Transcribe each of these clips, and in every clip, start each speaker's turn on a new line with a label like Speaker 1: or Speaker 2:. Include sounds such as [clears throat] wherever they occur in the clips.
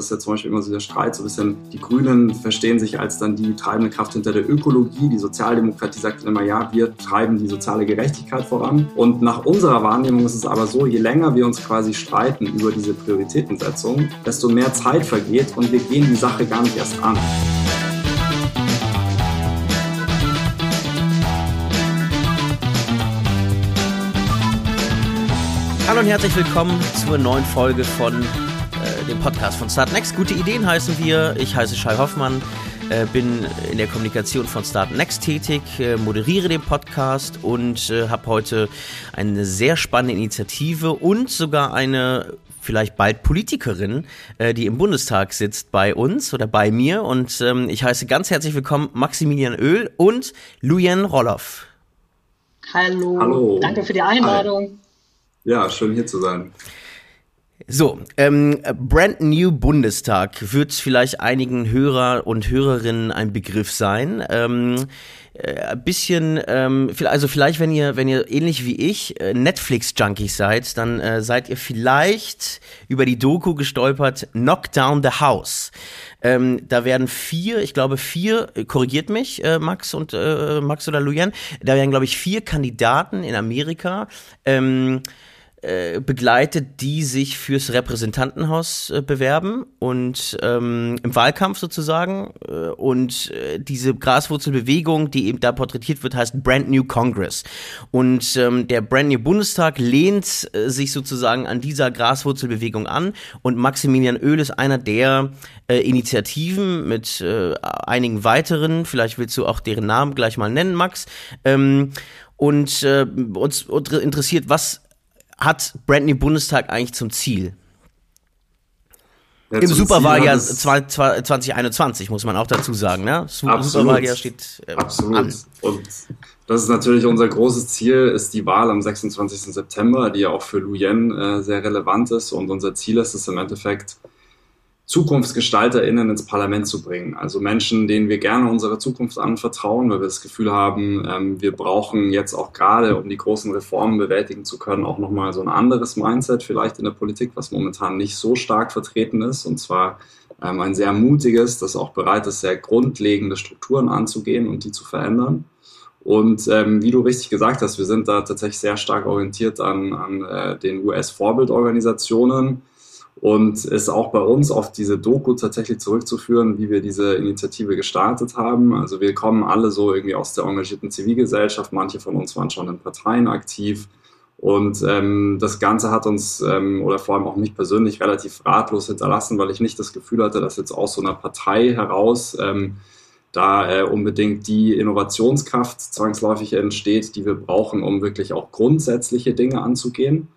Speaker 1: Das ist ja zum Beispiel immer so der Streit, so ein bisschen, die Grünen verstehen sich als dann die treibende Kraft hinter der Ökologie. Die Sozialdemokratie sagt immer, ja, wir treiben die soziale Gerechtigkeit voran. Und nach unserer Wahrnehmung ist es aber so, je länger wir uns quasi streiten über diese Prioritätensetzung, desto mehr Zeit vergeht und wir gehen die Sache gar nicht erst an.
Speaker 2: Hallo und herzlich willkommen zur neuen Folge von dem Podcast von Startnext. Gute Ideen heißen wir. Ich heiße Shai Hoffmann, äh, bin in der Kommunikation von Startnext tätig, äh, moderiere den Podcast und äh, habe heute eine sehr spannende Initiative und sogar eine vielleicht bald Politikerin, äh, die im Bundestag sitzt bei uns oder bei mir. Und ähm, ich heiße ganz herzlich willkommen Maximilian Öl und Lujen Roloff.
Speaker 3: Hallo. Hallo. Danke für die Einladung. Hi.
Speaker 1: Ja, schön hier zu sein.
Speaker 2: So, ähm, Brand New Bundestag wird vielleicht einigen Hörer und Hörerinnen ein Begriff sein. Ähm, äh, ein bisschen, ähm, also vielleicht, wenn ihr, wenn ihr ähnlich wie ich äh, Netflix-Junkies seid, dann äh, seid ihr vielleicht über die Doku gestolpert, Knock Down the House. Ähm, da werden vier, ich glaube vier, äh, korrigiert mich, äh, Max und äh, Max oder Lujan, da werden, glaube ich, vier Kandidaten in Amerika ähm, äh, begleitet, die sich fürs Repräsentantenhaus äh, bewerben und ähm, im Wahlkampf sozusagen. Äh, und äh, diese Graswurzelbewegung, die eben da porträtiert wird, heißt Brand New Congress. Und ähm, der Brand New Bundestag lehnt äh, sich sozusagen an dieser Graswurzelbewegung an. Und Maximilian Oehl ist einer der Initiativen mit einigen weiteren. Vielleicht willst du auch deren Namen gleich mal nennen, Max. Ähm, und uns interessiert, was hat Brandney Bundestag eigentlich zum Ziel? Ja, Im Superwahljahr 2021 muss man auch dazu sagen, ne?
Speaker 1: Superwahljahr steht äh, Absolut. An. Und das ist natürlich unser großes Ziel, ist die Wahl am 26. September, die ja auch für Lu Yen äh, sehr relevant ist. Und unser Ziel ist es im Endeffekt, ZukunftsgestalterInnen ins Parlament zu bringen. Also Menschen, denen wir gerne unsere Zukunft anvertrauen, weil wir das Gefühl haben, ähm, wir brauchen jetzt auch gerade, um die großen Reformen bewältigen zu können, auch nochmal so ein anderes Mindset vielleicht in der Politik, was momentan nicht so stark vertreten ist. Und zwar ähm, ein sehr mutiges, das auch bereit ist, sehr grundlegende Strukturen anzugehen und die zu verändern. Und ähm, wie du richtig gesagt hast, wir sind da tatsächlich sehr stark orientiert an, an äh, den US-Vorbildorganisationen und ist auch bei uns auf diese Doku tatsächlich zurückzuführen, wie wir diese Initiative gestartet haben. Also wir kommen alle so irgendwie aus der engagierten Zivilgesellschaft, manche von uns waren schon in Parteien aktiv. Und ähm, das Ganze hat uns ähm, oder vor allem auch mich persönlich relativ ratlos hinterlassen, weil ich nicht das Gefühl hatte, dass jetzt aus so einer Partei heraus ähm, da äh, unbedingt die Innovationskraft zwangsläufig entsteht, die wir brauchen, um wirklich auch grundsätzliche Dinge anzugehen.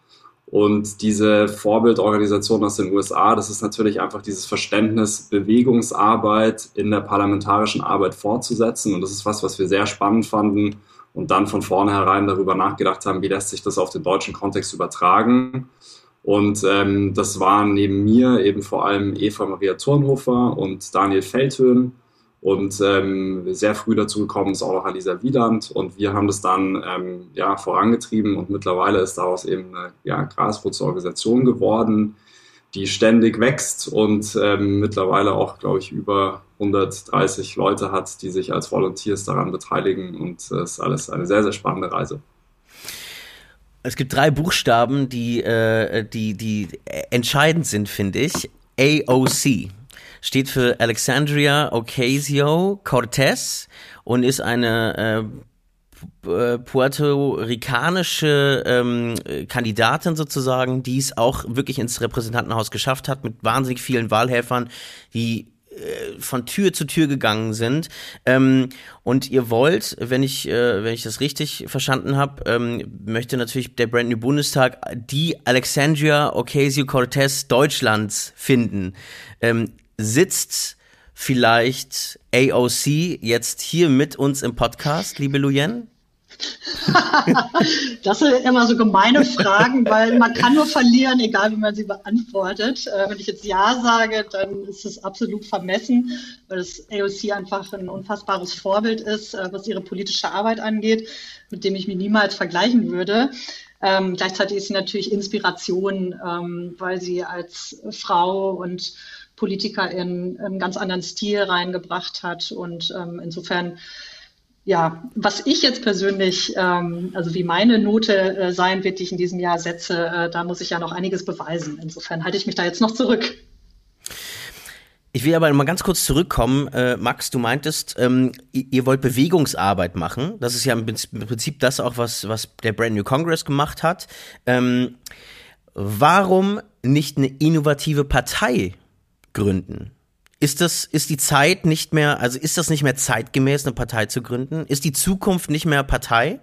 Speaker 1: Und diese Vorbildorganisation aus den USA, das ist natürlich einfach dieses Verständnis, Bewegungsarbeit in der parlamentarischen Arbeit fortzusetzen. Und das ist was, was wir sehr spannend fanden und dann von vornherein darüber nachgedacht haben, wie lässt sich das auf den deutschen Kontext übertragen. Und ähm, das waren neben mir eben vor allem Eva Maria Turnhofer und Daniel Feldhöhn. Und ähm, sehr früh dazu gekommen ist auch noch Alisa Wieland. Und wir haben das dann ähm, ja, vorangetrieben und mittlerweile ist daraus eben eine ja, Graswurzelorganisation geworden, die ständig wächst und ähm, mittlerweile auch, glaube ich, über 130 Leute hat, die sich als Volunteers daran beteiligen. Und es ist alles eine sehr, sehr spannende Reise.
Speaker 2: Es gibt drei Buchstaben, die, äh, die, die entscheidend sind, finde ich. AOC steht für Alexandria Ocasio-Cortez und ist eine äh, äh, puerto-ricanische ähm, Kandidatin sozusagen, die es auch wirklich ins Repräsentantenhaus geschafft hat mit wahnsinnig vielen Wahlhelfern, die äh, von Tür zu Tür gegangen sind. Ähm, und ihr wollt, wenn ich, äh, wenn ich das richtig verstanden habe, ähm, möchte natürlich der Brand New Bundestag die Alexandria Ocasio-Cortez Deutschlands finden. Sitzt vielleicht AOC jetzt hier mit uns im Podcast, liebe Luyen? [laughs]
Speaker 3: das sind immer so gemeine Fragen, weil man kann nur verlieren, egal wie man sie beantwortet. Äh, wenn ich jetzt Ja sage, dann ist es absolut vermessen, weil das AOC einfach ein unfassbares Vorbild ist, äh, was ihre politische Arbeit angeht, mit dem ich mich niemals vergleichen würde. Ähm, gleichzeitig ist sie natürlich Inspiration, ähm, weil sie als Frau und Politiker in einen ganz anderen Stil reingebracht hat. Und ähm, insofern ja, was ich jetzt persönlich, ähm, also wie meine Note äh, sein wird, die ich in diesem Jahr setze, äh, da muss ich ja noch einiges beweisen. Insofern halte ich mich da jetzt noch zurück.
Speaker 2: Ich will aber mal ganz kurz zurückkommen. Äh, Max, du meintest, ähm, ihr, wollt Bewegungsarbeit machen. Das ist ja im Prinzip das auch, was, was der Brand New Congress gemacht hat. Ähm, warum nicht eine innovative Partei gründen? Ist das, ist die Zeit nicht mehr, also ist das nicht mehr zeitgemäß, eine Partei zu gründen? Ist die Zukunft nicht mehr Partei?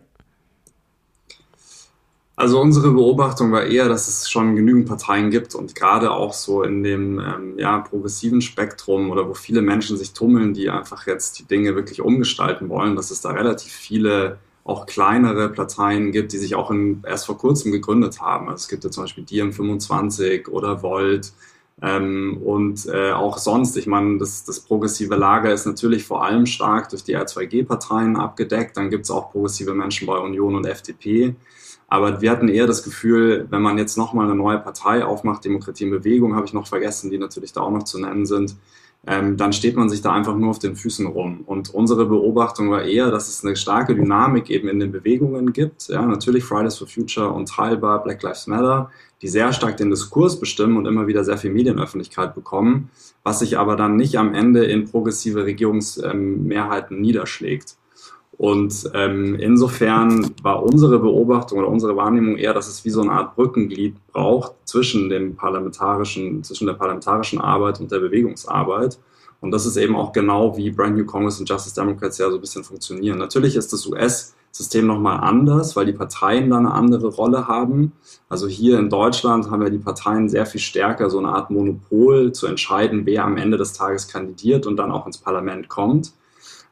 Speaker 1: Also unsere Beobachtung war eher, dass es schon genügend Parteien gibt und gerade auch so in dem ähm, ja, progressiven Spektrum oder wo viele Menschen sich tummeln, die einfach jetzt die Dinge wirklich umgestalten wollen, dass es da relativ viele auch kleinere Parteien gibt, die sich auch in, erst vor kurzem gegründet haben. Also es gibt ja zum Beispiel DiEM25 oder Volt, ähm, und äh, auch sonst, ich meine, das, das progressive Lager ist natürlich vor allem stark durch die R2G-Parteien abgedeckt. Dann gibt es auch progressive Menschen bei Union und FDP. Aber wir hatten eher das Gefühl, wenn man jetzt nochmal eine neue Partei aufmacht, Demokratie in Bewegung, habe ich noch vergessen, die natürlich da auch noch zu nennen sind, ähm, dann steht man sich da einfach nur auf den Füßen rum. Und unsere Beobachtung war eher, dass es eine starke Dynamik eben in den Bewegungen gibt. Ja, natürlich Fridays for Future und teilbar Black Lives Matter, die sehr stark den Diskurs bestimmen und immer wieder sehr viel Medienöffentlichkeit bekommen, was sich aber dann nicht am Ende in progressive Regierungsmehrheiten niederschlägt. Und ähm, insofern war unsere Beobachtung oder unsere Wahrnehmung eher, dass es wie so eine Art Brückenglied braucht zwischen dem parlamentarischen, zwischen der parlamentarischen Arbeit und der Bewegungsarbeit. Und das ist eben auch genau wie Brand New Congress und Justice Democrats ja so ein bisschen funktionieren. Natürlich ist das US-System nochmal anders, weil die Parteien da eine andere Rolle haben. Also hier in Deutschland haben ja die Parteien sehr viel stärker so eine Art Monopol zu entscheiden, wer am Ende des Tages kandidiert und dann auch ins Parlament kommt.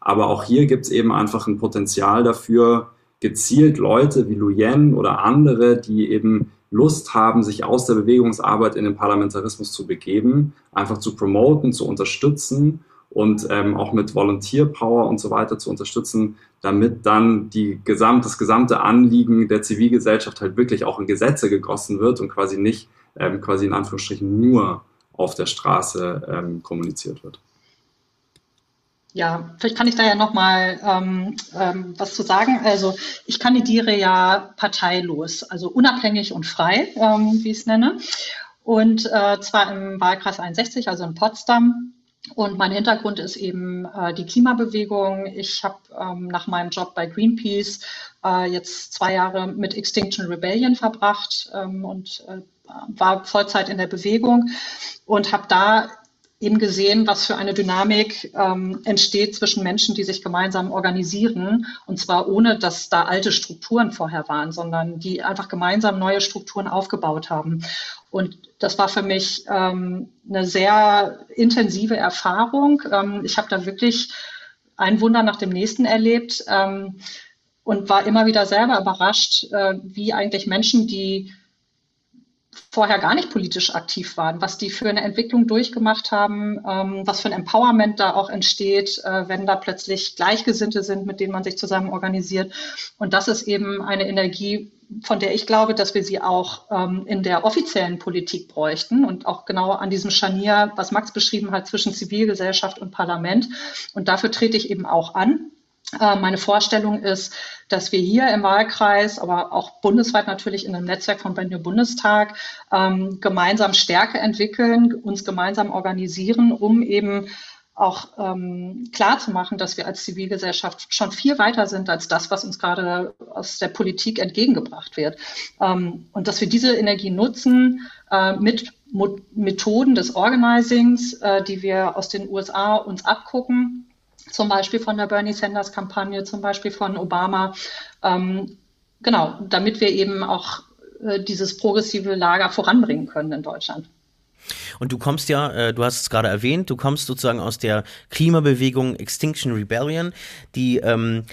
Speaker 1: Aber auch hier gibt es eben einfach ein Potenzial dafür, gezielt Leute wie Luyen oder andere, die eben Lust haben, sich aus der Bewegungsarbeit in den Parlamentarismus zu begeben, einfach zu promoten, zu unterstützen und ähm, auch mit Volunteer Power und so weiter zu unterstützen, damit dann die gesamt, das gesamte Anliegen der Zivilgesellschaft halt wirklich auch in Gesetze gegossen wird und quasi nicht ähm, quasi in Anführungsstrichen nur auf der Straße ähm, kommuniziert wird.
Speaker 3: Ja, vielleicht kann ich da ja noch mal ähm, ähm, was zu sagen. Also ich kandidiere ja parteilos, also unabhängig und frei, ähm, wie ich es nenne. Und äh, zwar im Wahlkreis 61, also in Potsdam. Und mein Hintergrund ist eben äh, die Klimabewegung. Ich habe ähm, nach meinem Job bei Greenpeace äh, jetzt zwei Jahre mit Extinction Rebellion verbracht ähm, und äh, war Vollzeit in der Bewegung und habe da eben gesehen, was für eine Dynamik ähm, entsteht zwischen Menschen, die sich gemeinsam organisieren. Und zwar ohne, dass da alte Strukturen vorher waren, sondern die einfach gemeinsam neue Strukturen aufgebaut haben. Und das war für mich ähm, eine sehr intensive Erfahrung. Ähm, ich habe da wirklich ein Wunder nach dem nächsten erlebt ähm, und war immer wieder selber überrascht, äh, wie eigentlich Menschen, die vorher gar nicht politisch aktiv waren, was die für eine Entwicklung durchgemacht haben, ähm, was für ein Empowerment da auch entsteht, äh, wenn da plötzlich Gleichgesinnte sind, mit denen man sich zusammen organisiert. Und das ist eben eine Energie, von der ich glaube, dass wir sie auch ähm, in der offiziellen Politik bräuchten und auch genau an diesem Scharnier, was Max beschrieben hat, zwischen Zivilgesellschaft und Parlament. Und dafür trete ich eben auch an. Äh, meine Vorstellung ist, dass wir hier im Wahlkreis, aber auch bundesweit natürlich in einem Netzwerk von Brand Bundestag ähm, gemeinsam Stärke entwickeln, uns gemeinsam organisieren, um eben auch ähm, klar dass wir als Zivilgesellschaft schon viel weiter sind als das, was uns gerade aus der Politik entgegengebracht wird. Ähm, und dass wir diese Energie nutzen äh, mit Mo Methoden des Organizings, äh, die wir aus den USA uns abgucken zum Beispiel von der Bernie Sanders Kampagne, zum Beispiel von Obama. Ähm, genau, damit wir eben auch äh, dieses progressive Lager voranbringen können in Deutschland.
Speaker 2: Und du kommst ja, äh, du hast es gerade erwähnt, du kommst sozusagen aus der Klimabewegung Extinction Rebellion, die ähm,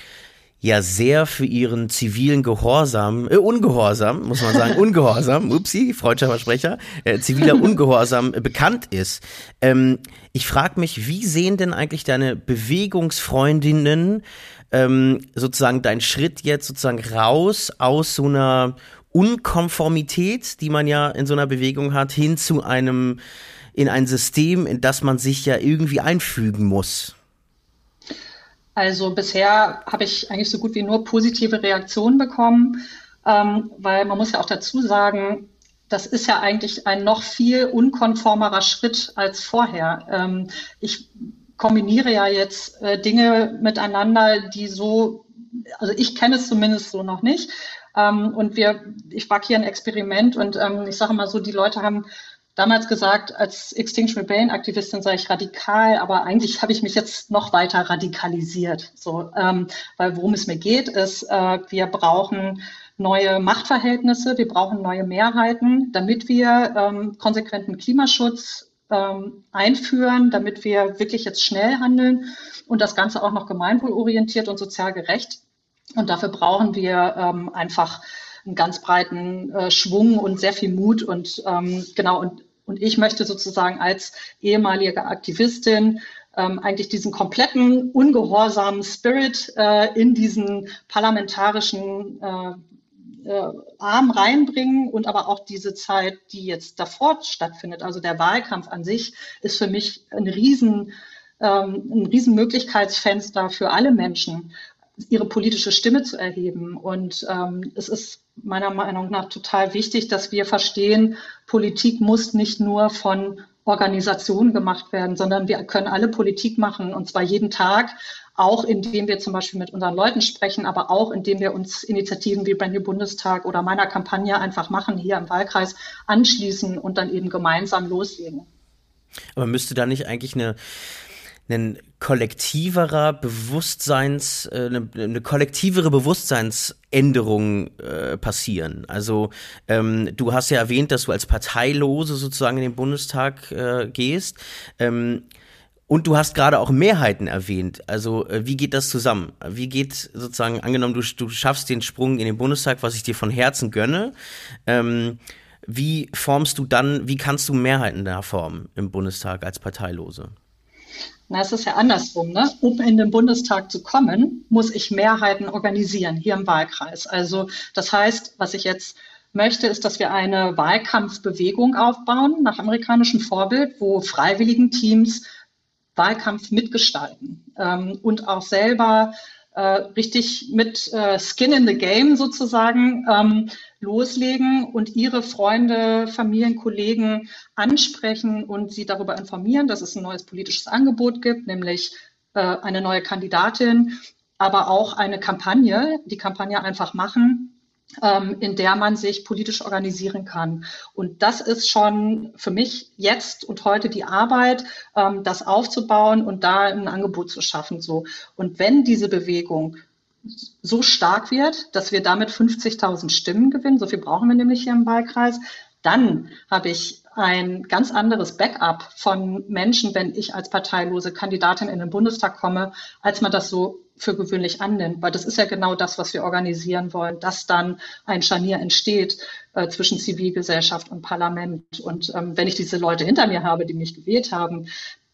Speaker 2: ja sehr für ihren zivilen Gehorsam, äh, Ungehorsam, muss man sagen, [laughs] Ungehorsam, upsi, freudscher Versprecher, äh, ziviler [laughs] Ungehorsam äh, bekannt ist. Ähm, ich frage mich, wie sehen denn eigentlich deine Bewegungsfreundinnen ähm, sozusagen dein Schritt jetzt sozusagen raus aus so einer Unkonformität, die man ja in so einer Bewegung hat, hin zu einem in ein System, in das man sich ja irgendwie einfügen muss?
Speaker 3: Also bisher habe ich eigentlich so gut wie nur positive Reaktionen bekommen, ähm, weil man muss ja auch dazu sagen, das ist ja eigentlich ein noch viel unkonformerer Schritt als vorher. Ähm, ich kombiniere ja jetzt äh, Dinge miteinander, die so, also ich kenne es zumindest so noch nicht. Ähm, und wir, ich wage hier ein Experiment und ähm, ich sage mal so, die Leute haben damals gesagt, als Extinction Rebellion Aktivistin sei ich radikal, aber eigentlich habe ich mich jetzt noch weiter radikalisiert. So, ähm, weil worum es mir geht, ist, äh, wir brauchen neue Machtverhältnisse, wir brauchen neue Mehrheiten, damit wir ähm, konsequenten Klimaschutz ähm, einführen, damit wir wirklich jetzt schnell handeln und das Ganze auch noch gemeinwohlorientiert und sozial gerecht. Und dafür brauchen wir ähm, einfach einen ganz breiten äh, Schwung und sehr viel Mut und ähm, genau und und ich möchte sozusagen als ehemalige Aktivistin ähm, eigentlich diesen kompletten ungehorsamen Spirit äh, in diesen parlamentarischen äh, äh, Arm reinbringen und aber auch diese Zeit, die jetzt davor stattfindet, also der Wahlkampf an sich, ist für mich ein riesen, ähm, ein riesen Möglichkeitsfenster für alle Menschen, ihre politische Stimme zu erheben. Und ähm, es ist meiner Meinung nach total wichtig, dass wir verstehen, Politik muss nicht nur von Organisationen gemacht werden, sondern wir können alle Politik machen und zwar jeden Tag auch indem wir zum Beispiel mit unseren Leuten sprechen, aber auch indem wir uns Initiativen wie Brand New Bundestag oder meiner Kampagne einfach machen, hier im Wahlkreis anschließen und dann eben gemeinsam loslegen.
Speaker 2: Aber müsste da nicht eigentlich eine ein kollektiverer Bewusstseins, äh, eine, eine kollektivere Bewusstseinsänderung äh, passieren. Also ähm, du hast ja erwähnt, dass du als Parteilose sozusagen in den Bundestag äh, gehst. Ähm, und du hast gerade auch Mehrheiten erwähnt. Also äh, wie geht das zusammen? Wie geht sozusagen, angenommen, du, du schaffst den Sprung in den Bundestag, was ich dir von Herzen gönne, ähm, wie formst du dann, wie kannst du Mehrheiten da formen im Bundestag als Parteilose?
Speaker 3: Na, es ist ja andersrum. Ne? Um in den Bundestag zu kommen, muss ich Mehrheiten organisieren hier im Wahlkreis. Also das heißt, was ich jetzt möchte, ist, dass wir eine Wahlkampfbewegung aufbauen nach amerikanischem Vorbild, wo freiwilligen Teams Wahlkampf mitgestalten ähm, und auch selber richtig mit äh, Skin in the Game sozusagen ähm, loslegen und ihre Freunde, Familien, Kollegen ansprechen und sie darüber informieren, dass es ein neues politisches Angebot gibt, nämlich äh, eine neue Kandidatin, aber auch eine Kampagne, die Kampagne einfach machen, in der man sich politisch organisieren kann. Und das ist schon für mich jetzt und heute die Arbeit, ähm, das aufzubauen und da ein Angebot zu schaffen. So. Und wenn diese Bewegung so stark wird, dass wir damit 50.000 Stimmen gewinnen, so viel brauchen wir nämlich hier im Wahlkreis, dann habe ich ein ganz anderes Backup von Menschen, wenn ich als parteilose Kandidatin in den Bundestag komme, als man das so für gewöhnlich annimmt, weil das ist ja genau das, was wir organisieren wollen, dass dann ein Scharnier entsteht äh, zwischen Zivilgesellschaft und Parlament. Und ähm, wenn ich diese Leute hinter mir habe, die mich gewählt haben,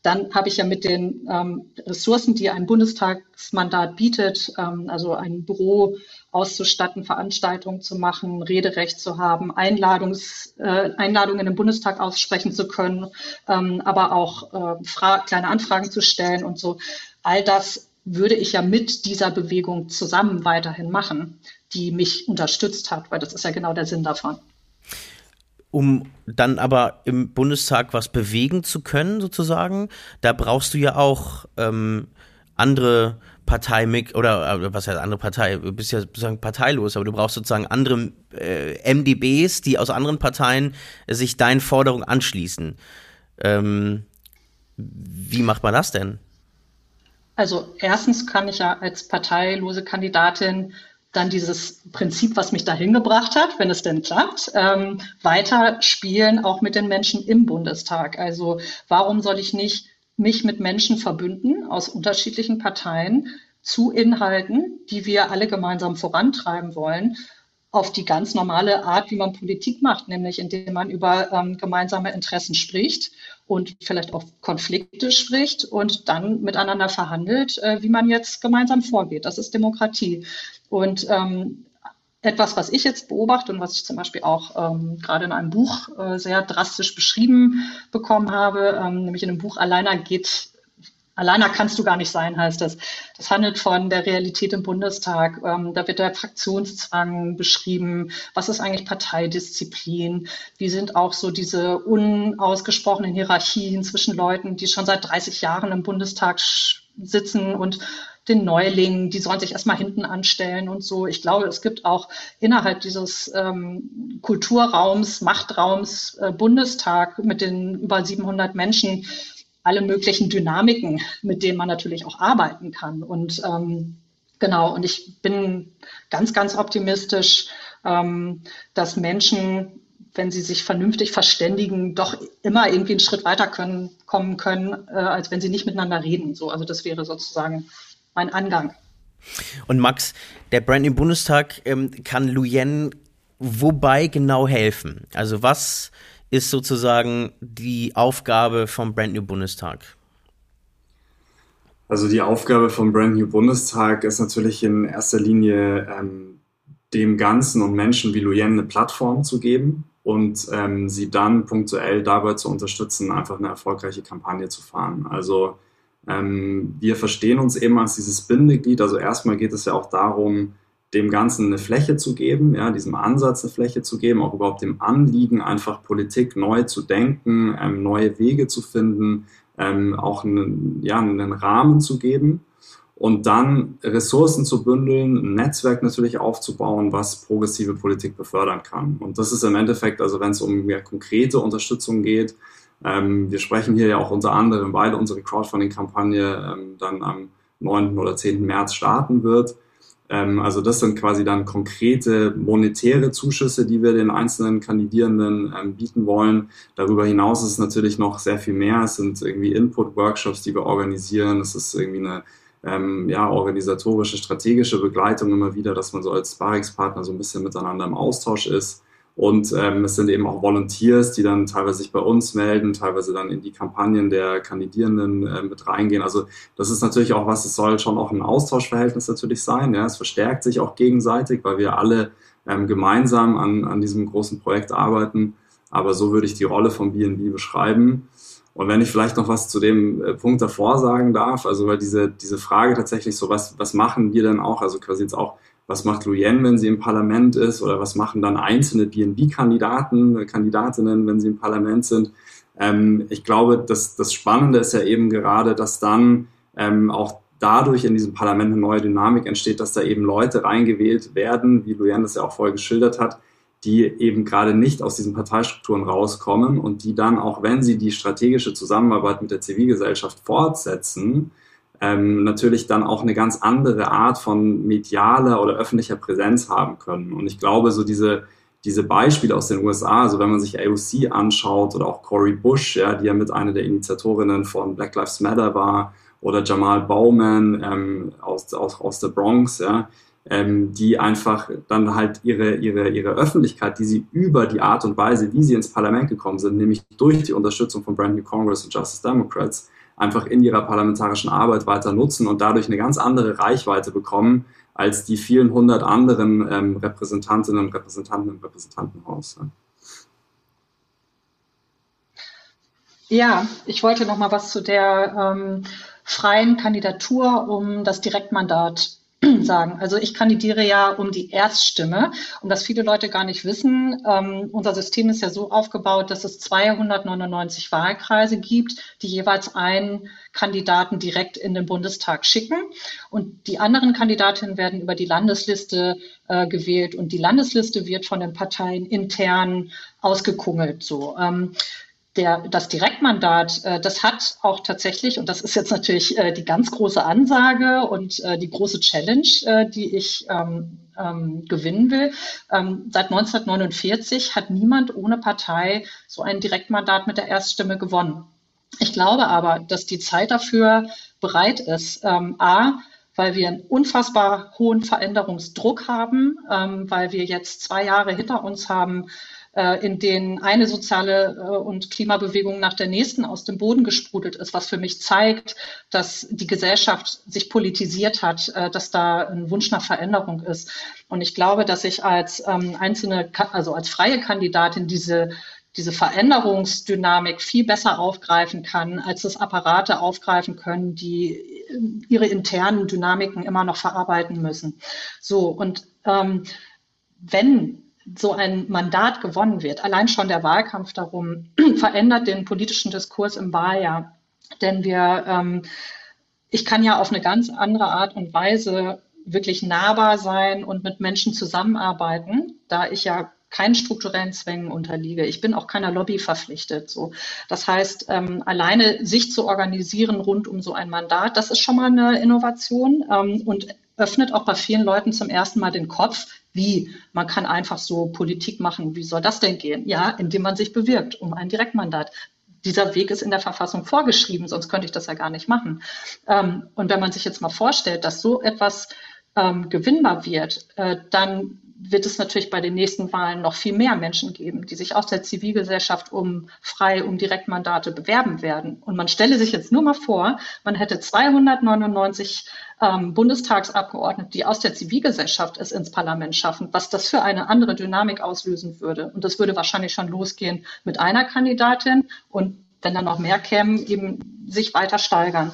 Speaker 3: dann habe ich ja mit den ähm, Ressourcen, die ein Bundestagsmandat bietet, ähm, also ein Büro auszustatten, Veranstaltungen zu machen, Rederecht zu haben, Einladungs, äh, Einladungen im Bundestag aussprechen zu können, ähm, aber auch äh, kleine Anfragen zu stellen und so. All das würde ich ja mit dieser Bewegung zusammen weiterhin machen, die mich unterstützt hat, weil das ist ja genau der Sinn davon.
Speaker 2: Um dann aber im Bundestag was bewegen zu können, sozusagen, da brauchst du ja auch ähm, andere Partei oder äh, was heißt andere Partei, du bist ja sozusagen parteilos, aber du brauchst sozusagen andere äh, MDBs, die aus anderen Parteien äh, sich deinen Forderungen anschließen. Ähm, wie macht man das denn?
Speaker 3: Also erstens kann ich ja als parteilose Kandidatin dann dieses Prinzip, was mich dahin gebracht hat, wenn es denn klappt, ähm, weiter spielen, auch mit den Menschen im Bundestag. Also warum soll ich nicht mich mit Menschen verbünden aus unterschiedlichen Parteien zu Inhalten, die wir alle gemeinsam vorantreiben wollen? auf die ganz normale Art, wie man Politik macht, nämlich indem man über ähm, gemeinsame Interessen spricht und vielleicht auch Konflikte spricht und dann miteinander verhandelt, äh, wie man jetzt gemeinsam vorgeht. Das ist Demokratie. Und ähm, etwas, was ich jetzt beobachte und was ich zum Beispiel auch ähm, gerade in einem Buch äh, sehr drastisch beschrieben bekommen habe, ähm, nämlich in dem Buch Alleiner geht Alleiner kannst du gar nicht sein, heißt das. Das handelt von der Realität im Bundestag. Ähm, da wird der Fraktionszwang beschrieben. Was ist eigentlich Parteidisziplin? Wie sind auch so diese unausgesprochenen Hierarchien zwischen Leuten, die schon seit 30 Jahren im Bundestag sitzen und den Neulingen, die sollen sich erstmal hinten anstellen und so. Ich glaube, es gibt auch innerhalb dieses ähm, Kulturraums, Machtraums äh, Bundestag mit den über 700 Menschen alle möglichen Dynamiken, mit denen man natürlich auch arbeiten kann. Und ähm, genau, und ich bin ganz, ganz optimistisch, ähm, dass Menschen, wenn sie sich vernünftig verständigen, doch immer irgendwie einen Schritt weiter können, kommen können, äh, als wenn sie nicht miteinander reden. So, also das wäre sozusagen mein Angang.
Speaker 2: Und Max, der Brand im Bundestag ähm, kann Luyen wobei genau helfen? Also was ist sozusagen die Aufgabe vom Brand New Bundestag?
Speaker 1: Also die Aufgabe vom Brand New Bundestag ist natürlich in erster Linie ähm, dem Ganzen und Menschen wie Luyen eine Plattform zu geben und ähm, sie dann punktuell dabei zu unterstützen, einfach eine erfolgreiche Kampagne zu fahren. Also ähm, wir verstehen uns eben als dieses Bindeglied. Also erstmal geht es ja auch darum, dem Ganzen eine Fläche zu geben, ja, diesem Ansatz eine Fläche zu geben, auch überhaupt dem Anliegen, einfach Politik neu zu denken, ähm, neue Wege zu finden, ähm, auch einen, ja, einen Rahmen zu geben und dann Ressourcen zu bündeln, ein Netzwerk natürlich aufzubauen, was progressive Politik befördern kann. Und das ist im Endeffekt, also wenn es um mehr konkrete Unterstützung geht, ähm, wir sprechen hier ja auch unter anderem, weil unsere Crowdfunding-Kampagne ähm, dann am 9. oder 10. März starten wird. Ähm, also das sind quasi dann konkrete monetäre Zuschüsse, die wir den einzelnen Kandidierenden ähm, bieten wollen. Darüber hinaus ist es natürlich noch sehr viel mehr. Es sind irgendwie Input-Workshops, die wir organisieren. Es ist irgendwie eine ähm, ja, organisatorische, strategische Begleitung immer wieder, dass man so als Sparingspartner so ein bisschen miteinander im Austausch ist. Und ähm, es sind eben auch Volunteers, die dann teilweise sich bei uns melden, teilweise dann in die Kampagnen der Kandidierenden äh, mit reingehen. Also das ist natürlich auch was, es soll schon auch ein Austauschverhältnis natürlich sein. Ja, es verstärkt sich auch gegenseitig, weil wir alle ähm, gemeinsam an, an diesem großen Projekt arbeiten. Aber so würde ich die Rolle von BNB beschreiben. Und wenn ich vielleicht noch was zu dem äh, Punkt davor sagen darf, also weil diese, diese Frage tatsächlich so, was, was machen wir denn auch, also quasi jetzt auch was macht Luyen, wenn sie im Parlament ist oder was machen dann einzelne BNB-Kandidaten, Kandidatinnen, wenn sie im Parlament sind. Ähm, ich glaube, das, das Spannende ist ja eben gerade, dass dann ähm, auch dadurch in diesem Parlament eine neue Dynamik entsteht, dass da eben Leute reingewählt werden, wie Luyen das ja auch vorher geschildert hat, die eben gerade nicht aus diesen Parteistrukturen rauskommen und die dann, auch wenn sie die strategische Zusammenarbeit mit der Zivilgesellschaft fortsetzen, ähm, natürlich dann auch eine ganz andere Art von medialer oder öffentlicher Präsenz haben können. Und ich glaube, so diese, diese Beispiele aus den USA, also wenn man sich AOC anschaut oder auch Cory Bush, ja, die ja mit einer der Initiatorinnen von Black Lives Matter war, oder Jamal Bowman ähm, aus, aus, aus der Bronx, ja, ähm, die einfach dann halt ihre, ihre, ihre Öffentlichkeit, die sie über die Art und Weise, wie sie ins Parlament gekommen sind, nämlich durch die Unterstützung von Brand New Congress und Justice Democrats, einfach in ihrer parlamentarischen Arbeit weiter nutzen und dadurch eine ganz andere Reichweite bekommen als die vielen hundert anderen ähm, Repräsentantinnen und Repräsentanten im Repräsentantenhaus.
Speaker 3: Ja, ich wollte noch mal was zu der ähm, freien Kandidatur um das Direktmandat [clears throat] sagen. Also ich kandidiere ja um die Erststimme und was viele Leute gar nicht wissen, ähm, unser System ist ja so aufgebaut, dass es 299 Wahlkreise gibt, die jeweils einen Kandidaten direkt in den Bundestag schicken und die anderen Kandidatinnen werden über die Landesliste äh, gewählt und die Landesliste wird von den Parteien intern ausgekungelt. So. Ähm, der, das Direktmandat, äh, das hat auch tatsächlich, und das ist jetzt natürlich äh, die ganz große Ansage und äh, die große Challenge, äh, die ich ähm, ähm, gewinnen will. Ähm, seit 1949 hat niemand ohne Partei so ein Direktmandat mit der Erststimme gewonnen. Ich glaube aber, dass die Zeit dafür bereit ist. Ähm, A, weil wir einen unfassbar hohen Veränderungsdruck haben, ähm, weil wir jetzt zwei Jahre hinter uns haben, in denen eine soziale äh, und Klimabewegung nach der nächsten aus dem Boden gesprudelt ist, was für mich zeigt, dass die Gesellschaft sich politisiert hat, äh, dass da ein Wunsch nach Veränderung ist. Und ich glaube, dass ich als ähm, einzelne, also als freie Kandidatin diese diese Veränderungsdynamik viel besser aufgreifen kann, als es Apparate aufgreifen können, die ihre internen Dynamiken immer noch verarbeiten müssen. So, und ähm, wenn so ein Mandat gewonnen wird, allein schon der Wahlkampf darum [clears throat] verändert den politischen Diskurs im Wahljahr. Denn wir, ähm, ich kann ja auf eine ganz andere Art und Weise wirklich nahbar sein und mit Menschen zusammenarbeiten, da ich ja keinen strukturellen Zwängen unterliege. Ich bin auch keiner Lobby verpflichtet. So, das heißt, ähm, alleine sich zu organisieren rund um so ein Mandat, das ist schon mal eine Innovation ähm, und öffnet auch bei vielen Leuten zum ersten Mal den Kopf, wie man kann einfach so Politik machen. Wie soll das denn gehen? Ja, indem man sich bewirbt um ein Direktmandat dieser Weg ist in der Verfassung vorgeschrieben, sonst könnte ich das ja gar nicht machen. Ähm, und wenn man sich jetzt mal vorstellt, dass so etwas ähm, gewinnbar wird, äh, dann wird es natürlich bei den nächsten Wahlen noch viel mehr Menschen geben, die sich aus der Zivilgesellschaft um frei um Direktmandate bewerben werden. Und man stelle sich jetzt nur mal vor, man hätte 299 ähm, Bundestagsabgeordnete, die aus der Zivilgesellschaft es ins Parlament schaffen, was das für eine andere Dynamik auslösen würde. Und das würde wahrscheinlich schon losgehen mit einer Kandidatin und wenn dann noch mehr kämen, eben sich weiter steigern.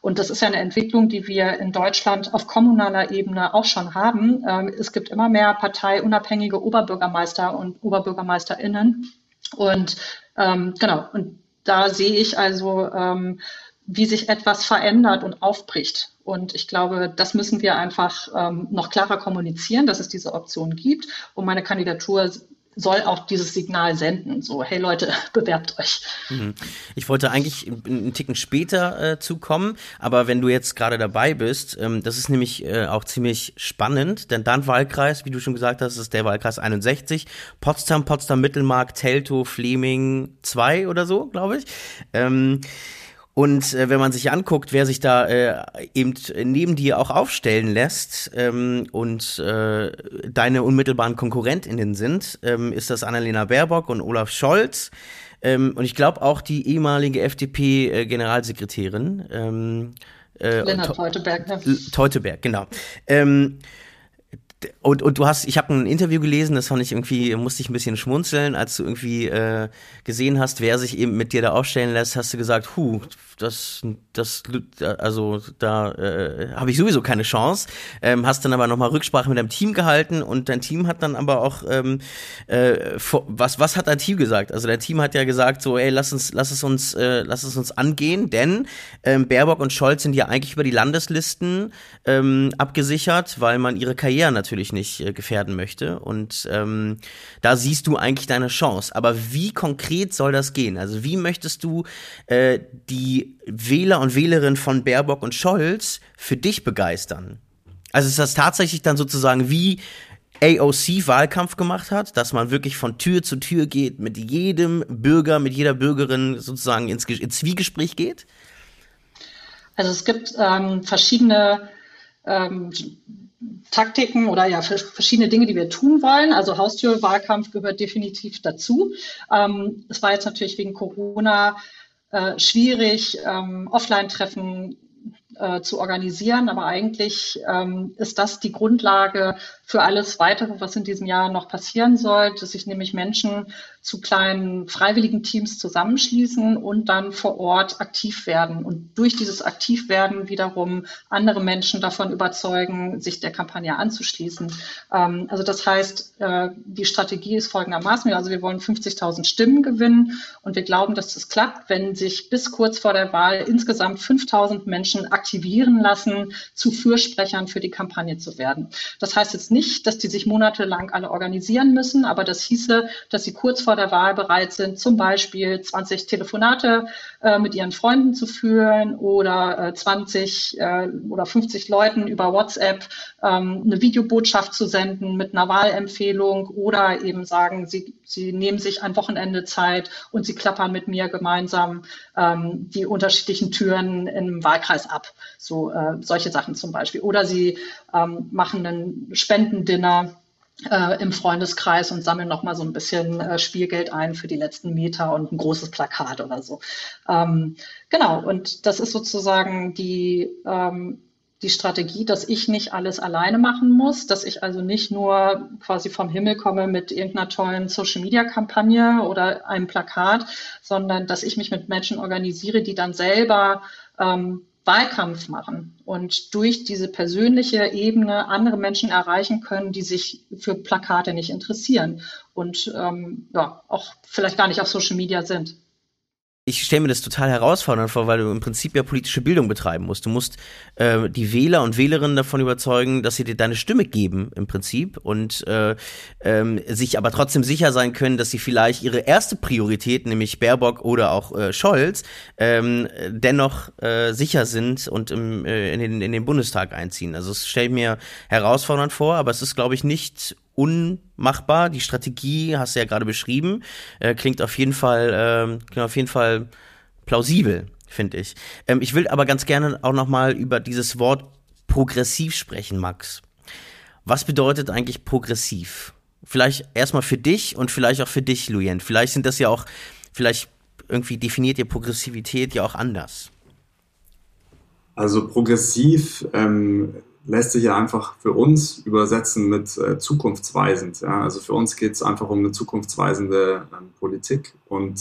Speaker 3: Und das ist ja eine Entwicklung, die wir in Deutschland auf kommunaler Ebene auch schon haben. Ähm, es gibt immer mehr parteiunabhängige Oberbürgermeister und Oberbürgermeisterinnen. Und ähm, genau, und da sehe ich also, ähm, wie sich etwas verändert und aufbricht. Und ich glaube, das müssen wir einfach ähm, noch klarer kommunizieren, dass es diese Option gibt. Und meine Kandidatur soll auch dieses Signal senden, so, hey Leute, [laughs] bewerbt euch.
Speaker 2: Mhm. Ich wollte eigentlich einen Ticken später äh, zukommen, aber wenn du jetzt gerade dabei bist, ähm, das ist nämlich äh, auch ziemlich spannend, denn dein Wahlkreis, wie du schon gesagt hast, ist der Wahlkreis 61, Potsdam, Potsdam Mittelmark, Teltow, Fleming 2 oder so, glaube ich. Ähm, und äh, wenn man sich anguckt, wer sich da äh, eben neben dir auch aufstellen lässt ähm, und äh, deine unmittelbaren KonkurrentInnen sind, ähm, ist das Annalena Baerbock und Olaf Scholz. Ähm, und ich glaube auch die ehemalige FDP-Generalsekretärin. Ähm,
Speaker 3: äh, Lennart Teuteberg, ne?
Speaker 2: Teuteberg, genau. Und, und du hast, ich habe ein Interview gelesen, das fand ich irgendwie, musste ich ein bisschen schmunzeln, als du irgendwie äh, gesehen hast, wer sich eben mit dir da aufstellen lässt, hast du gesagt, hu, das, das, also da äh, habe ich sowieso keine Chance. Ähm, hast dann aber nochmal Rücksprache mit deinem Team gehalten und dein Team hat dann aber auch, ähm, äh, was, was hat dein Team gesagt? Also dein Team hat ja gesagt, so, ey, lass uns, lass es uns, äh, lass es uns angehen, denn ähm, Baerbock und Scholz sind ja eigentlich über die Landeslisten ähm, abgesichert, weil man ihre Karriere natürlich nicht äh, gefährden möchte. Und ähm, da siehst du eigentlich deine Chance. Aber wie konkret soll das gehen? Also wie möchtest du äh, die Wähler und Wählerinnen von Baerbock und Scholz für dich begeistern? Also ist das tatsächlich dann sozusagen wie AOC Wahlkampf gemacht hat, dass man wirklich von Tür zu Tür geht, mit jedem Bürger, mit jeder Bürgerin sozusagen ins, ins Zwiegespräch geht?
Speaker 3: Also es gibt ähm, verschiedene ähm, Taktiken oder ja verschiedene Dinge, die wir tun wollen. Also Haustürwahlkampf gehört definitiv dazu. Ähm, es war jetzt natürlich wegen Corona äh, schwierig, ähm, Offline-Treffen äh, zu organisieren. Aber eigentlich ähm, ist das die Grundlage für alles weitere, was in diesem Jahr noch passieren soll, dass sich nämlich Menschen zu kleinen freiwilligen Teams zusammenschließen und dann vor Ort aktiv werden und durch dieses Aktivwerden wiederum andere Menschen davon überzeugen, sich der Kampagne anzuschließen. Ähm, also das heißt, äh, die Strategie ist folgendermaßen, also wir wollen 50.000 Stimmen gewinnen und wir glauben, dass das klappt, wenn sich bis kurz vor der Wahl insgesamt 5.000 Menschen aktivieren lassen, zu Fürsprechern für die Kampagne zu werden. Das heißt jetzt nicht, dass die sich monatelang alle organisieren müssen, aber das hieße, dass sie kurz vor vor der Wahl bereit sind, zum Beispiel 20 Telefonate äh, mit ihren Freunden zu führen oder äh, 20 äh, oder 50 Leuten über WhatsApp ähm, eine Videobotschaft zu senden mit einer Wahlempfehlung oder eben sagen, sie, sie nehmen sich ein Wochenende Zeit und sie klappern mit mir gemeinsam ähm, die unterschiedlichen Türen im Wahlkreis ab. So äh, solche Sachen zum Beispiel. Oder sie ähm, machen einen Spendendinner äh, im Freundeskreis und sammeln nochmal so ein bisschen äh, Spielgeld ein für die letzten Meter und ein großes Plakat oder so. Ähm, genau, und das ist sozusagen die, ähm, die Strategie, dass ich nicht alles alleine machen muss, dass ich also nicht nur quasi vom Himmel komme mit irgendeiner tollen Social-Media-Kampagne oder einem Plakat, sondern dass ich mich mit Menschen organisiere, die dann selber ähm, Wahlkampf machen und durch diese persönliche Ebene andere Menschen erreichen können, die sich für Plakate nicht interessieren und ähm, ja, auch vielleicht gar nicht auf Social Media sind
Speaker 2: ich stelle mir das total herausfordernd vor, weil du im Prinzip ja politische Bildung betreiben musst. Du musst äh, die Wähler und Wählerinnen davon überzeugen, dass sie dir deine Stimme geben im Prinzip und äh, ähm, sich aber trotzdem sicher sein können, dass sie vielleicht ihre erste Priorität, nämlich Baerbock oder auch äh, Scholz, ähm, dennoch äh, sicher sind und im, äh, in, den, in den Bundestag einziehen. Also es stellt mir herausfordernd vor, aber es ist, glaube ich, nicht unmachbar. Die Strategie hast du ja gerade beschrieben, äh, klingt auf jeden Fall, äh, klingt auf jeden Fall plausibel, finde ich. Ähm, ich will aber ganz gerne auch noch mal über dieses Wort progressiv sprechen, Max. Was bedeutet eigentlich progressiv? Vielleicht erstmal für dich und vielleicht auch für dich, Luyen. Vielleicht sind das ja auch, vielleicht irgendwie definiert ihr Progressivität ja auch anders.
Speaker 1: Also progressiv ähm, lässt sich ja einfach für uns übersetzen mit äh, zukunftsweisend. Ja? Also für uns geht es einfach um eine zukunftsweisende ähm, Politik und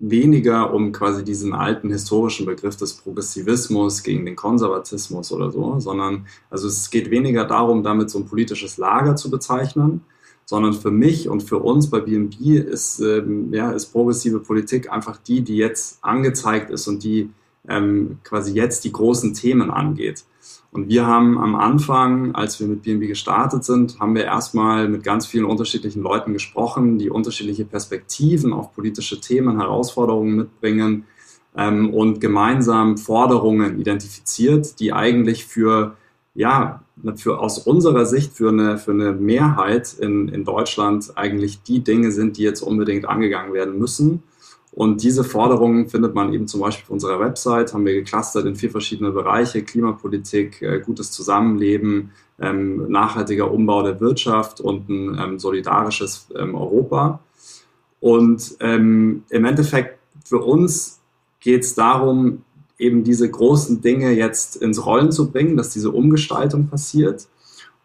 Speaker 1: weniger um quasi diesen alten historischen Begriff des Progressivismus gegen den Konservatismus oder so, sondern also es geht weniger darum, damit so ein politisches Lager zu bezeichnen, sondern für mich und für uns bei BNB ist, ähm, ja, ist progressive Politik einfach die, die jetzt angezeigt ist und die ähm, quasi jetzt die großen Themen angeht. Und wir haben am Anfang, als wir mit BNB gestartet sind, haben wir erstmal mit ganz vielen unterschiedlichen Leuten gesprochen, die unterschiedliche Perspektiven auf politische Themen, Herausforderungen mitbringen ähm, und gemeinsam Forderungen identifiziert, die eigentlich für, ja, für aus unserer Sicht für eine, für eine Mehrheit in, in Deutschland eigentlich die Dinge sind, die jetzt unbedingt angegangen werden müssen. Und diese Forderungen findet man eben zum Beispiel auf unserer Website, haben wir geclustert in vier verschiedene Bereiche, Klimapolitik, äh, gutes Zusammenleben, ähm, nachhaltiger Umbau der Wirtschaft und ein ähm, solidarisches ähm, Europa. Und im Endeffekt für uns geht es darum, eben diese großen Dinge jetzt ins Rollen zu bringen, dass diese Umgestaltung passiert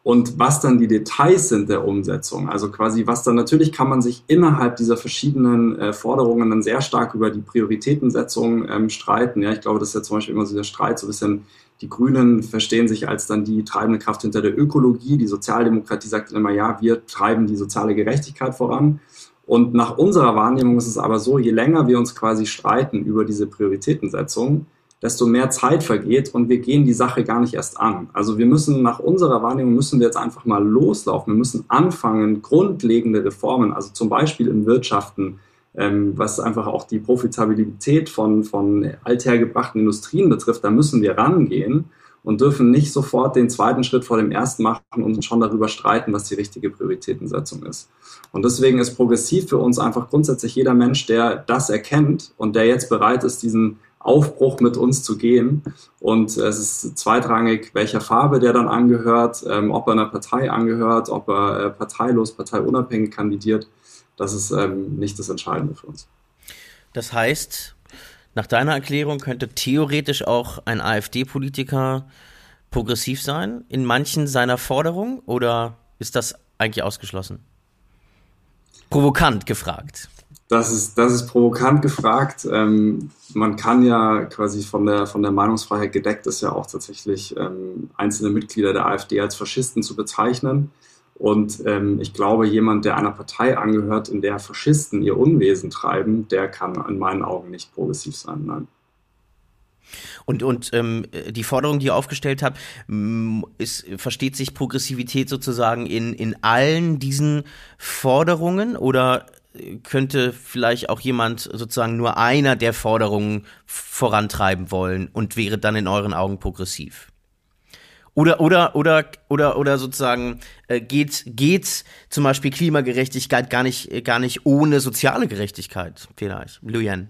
Speaker 1: und was dann die Details sind der Umsetzung. Also quasi, was dann natürlich kann man sich innerhalb dieser verschiedenen äh, Forderungen dann sehr stark über die Prioritätensetzung ähm, streiten. Ja, ich glaube, das ist ja zum Beispiel immer so der Streit, so ein bisschen die Grünen verstehen sich als dann die treibende Kraft hinter der Ökologie. Die Sozialdemokratie sagt immer, ja, wir treiben die soziale Gerechtigkeit voran. Und nach unserer Wahrnehmung ist es aber so, je länger wir uns quasi streiten über diese Prioritätensetzung, desto mehr Zeit vergeht und wir gehen die Sache gar nicht erst an. Also wir müssen nach unserer Wahrnehmung müssen wir jetzt einfach mal loslaufen. Wir müssen anfangen, grundlegende Reformen, also zum Beispiel in Wirtschaften, ähm, was einfach auch die Profitabilität von, von althergebrachten Industrien betrifft, da müssen wir rangehen und dürfen nicht sofort den zweiten Schritt vor dem ersten machen und schon darüber streiten, was die richtige Prioritätensetzung ist. Und deswegen ist progressiv für uns einfach grundsätzlich jeder Mensch, der das erkennt und der jetzt bereit ist, diesen Aufbruch mit uns zu gehen. Und es ist zweitrangig, welcher Farbe der dann angehört, ähm, ob er einer Partei angehört, ob er äh, parteilos, parteiunabhängig kandidiert. Das ist ähm, nicht das Entscheidende für uns.
Speaker 2: Das heißt, nach deiner Erklärung könnte theoretisch auch ein AfD-Politiker progressiv sein in manchen seiner Forderungen oder ist das eigentlich ausgeschlossen? Provokant gefragt.
Speaker 1: Das ist, das ist provokant gefragt. Ähm, man kann ja quasi von der, von der Meinungsfreiheit gedeckt ist ja auch tatsächlich ähm, einzelne Mitglieder der AfD als Faschisten zu bezeichnen. Und ähm, ich glaube, jemand, der einer Partei angehört, in der Faschisten ihr Unwesen treiben, der kann in meinen Augen nicht progressiv sein. Nein.
Speaker 2: Und, und ähm, die Forderung, die ihr aufgestellt habt, ist, versteht sich Progressivität sozusagen in, in allen diesen Forderungen oder könnte vielleicht auch jemand sozusagen nur einer der Forderungen vorantreiben wollen und wäre dann in euren Augen progressiv? Oder, oder, oder, oder, oder sozusagen äh, geht, geht zum Beispiel Klimagerechtigkeit gar nicht, gar nicht ohne soziale Gerechtigkeit vielleicht? Lujan.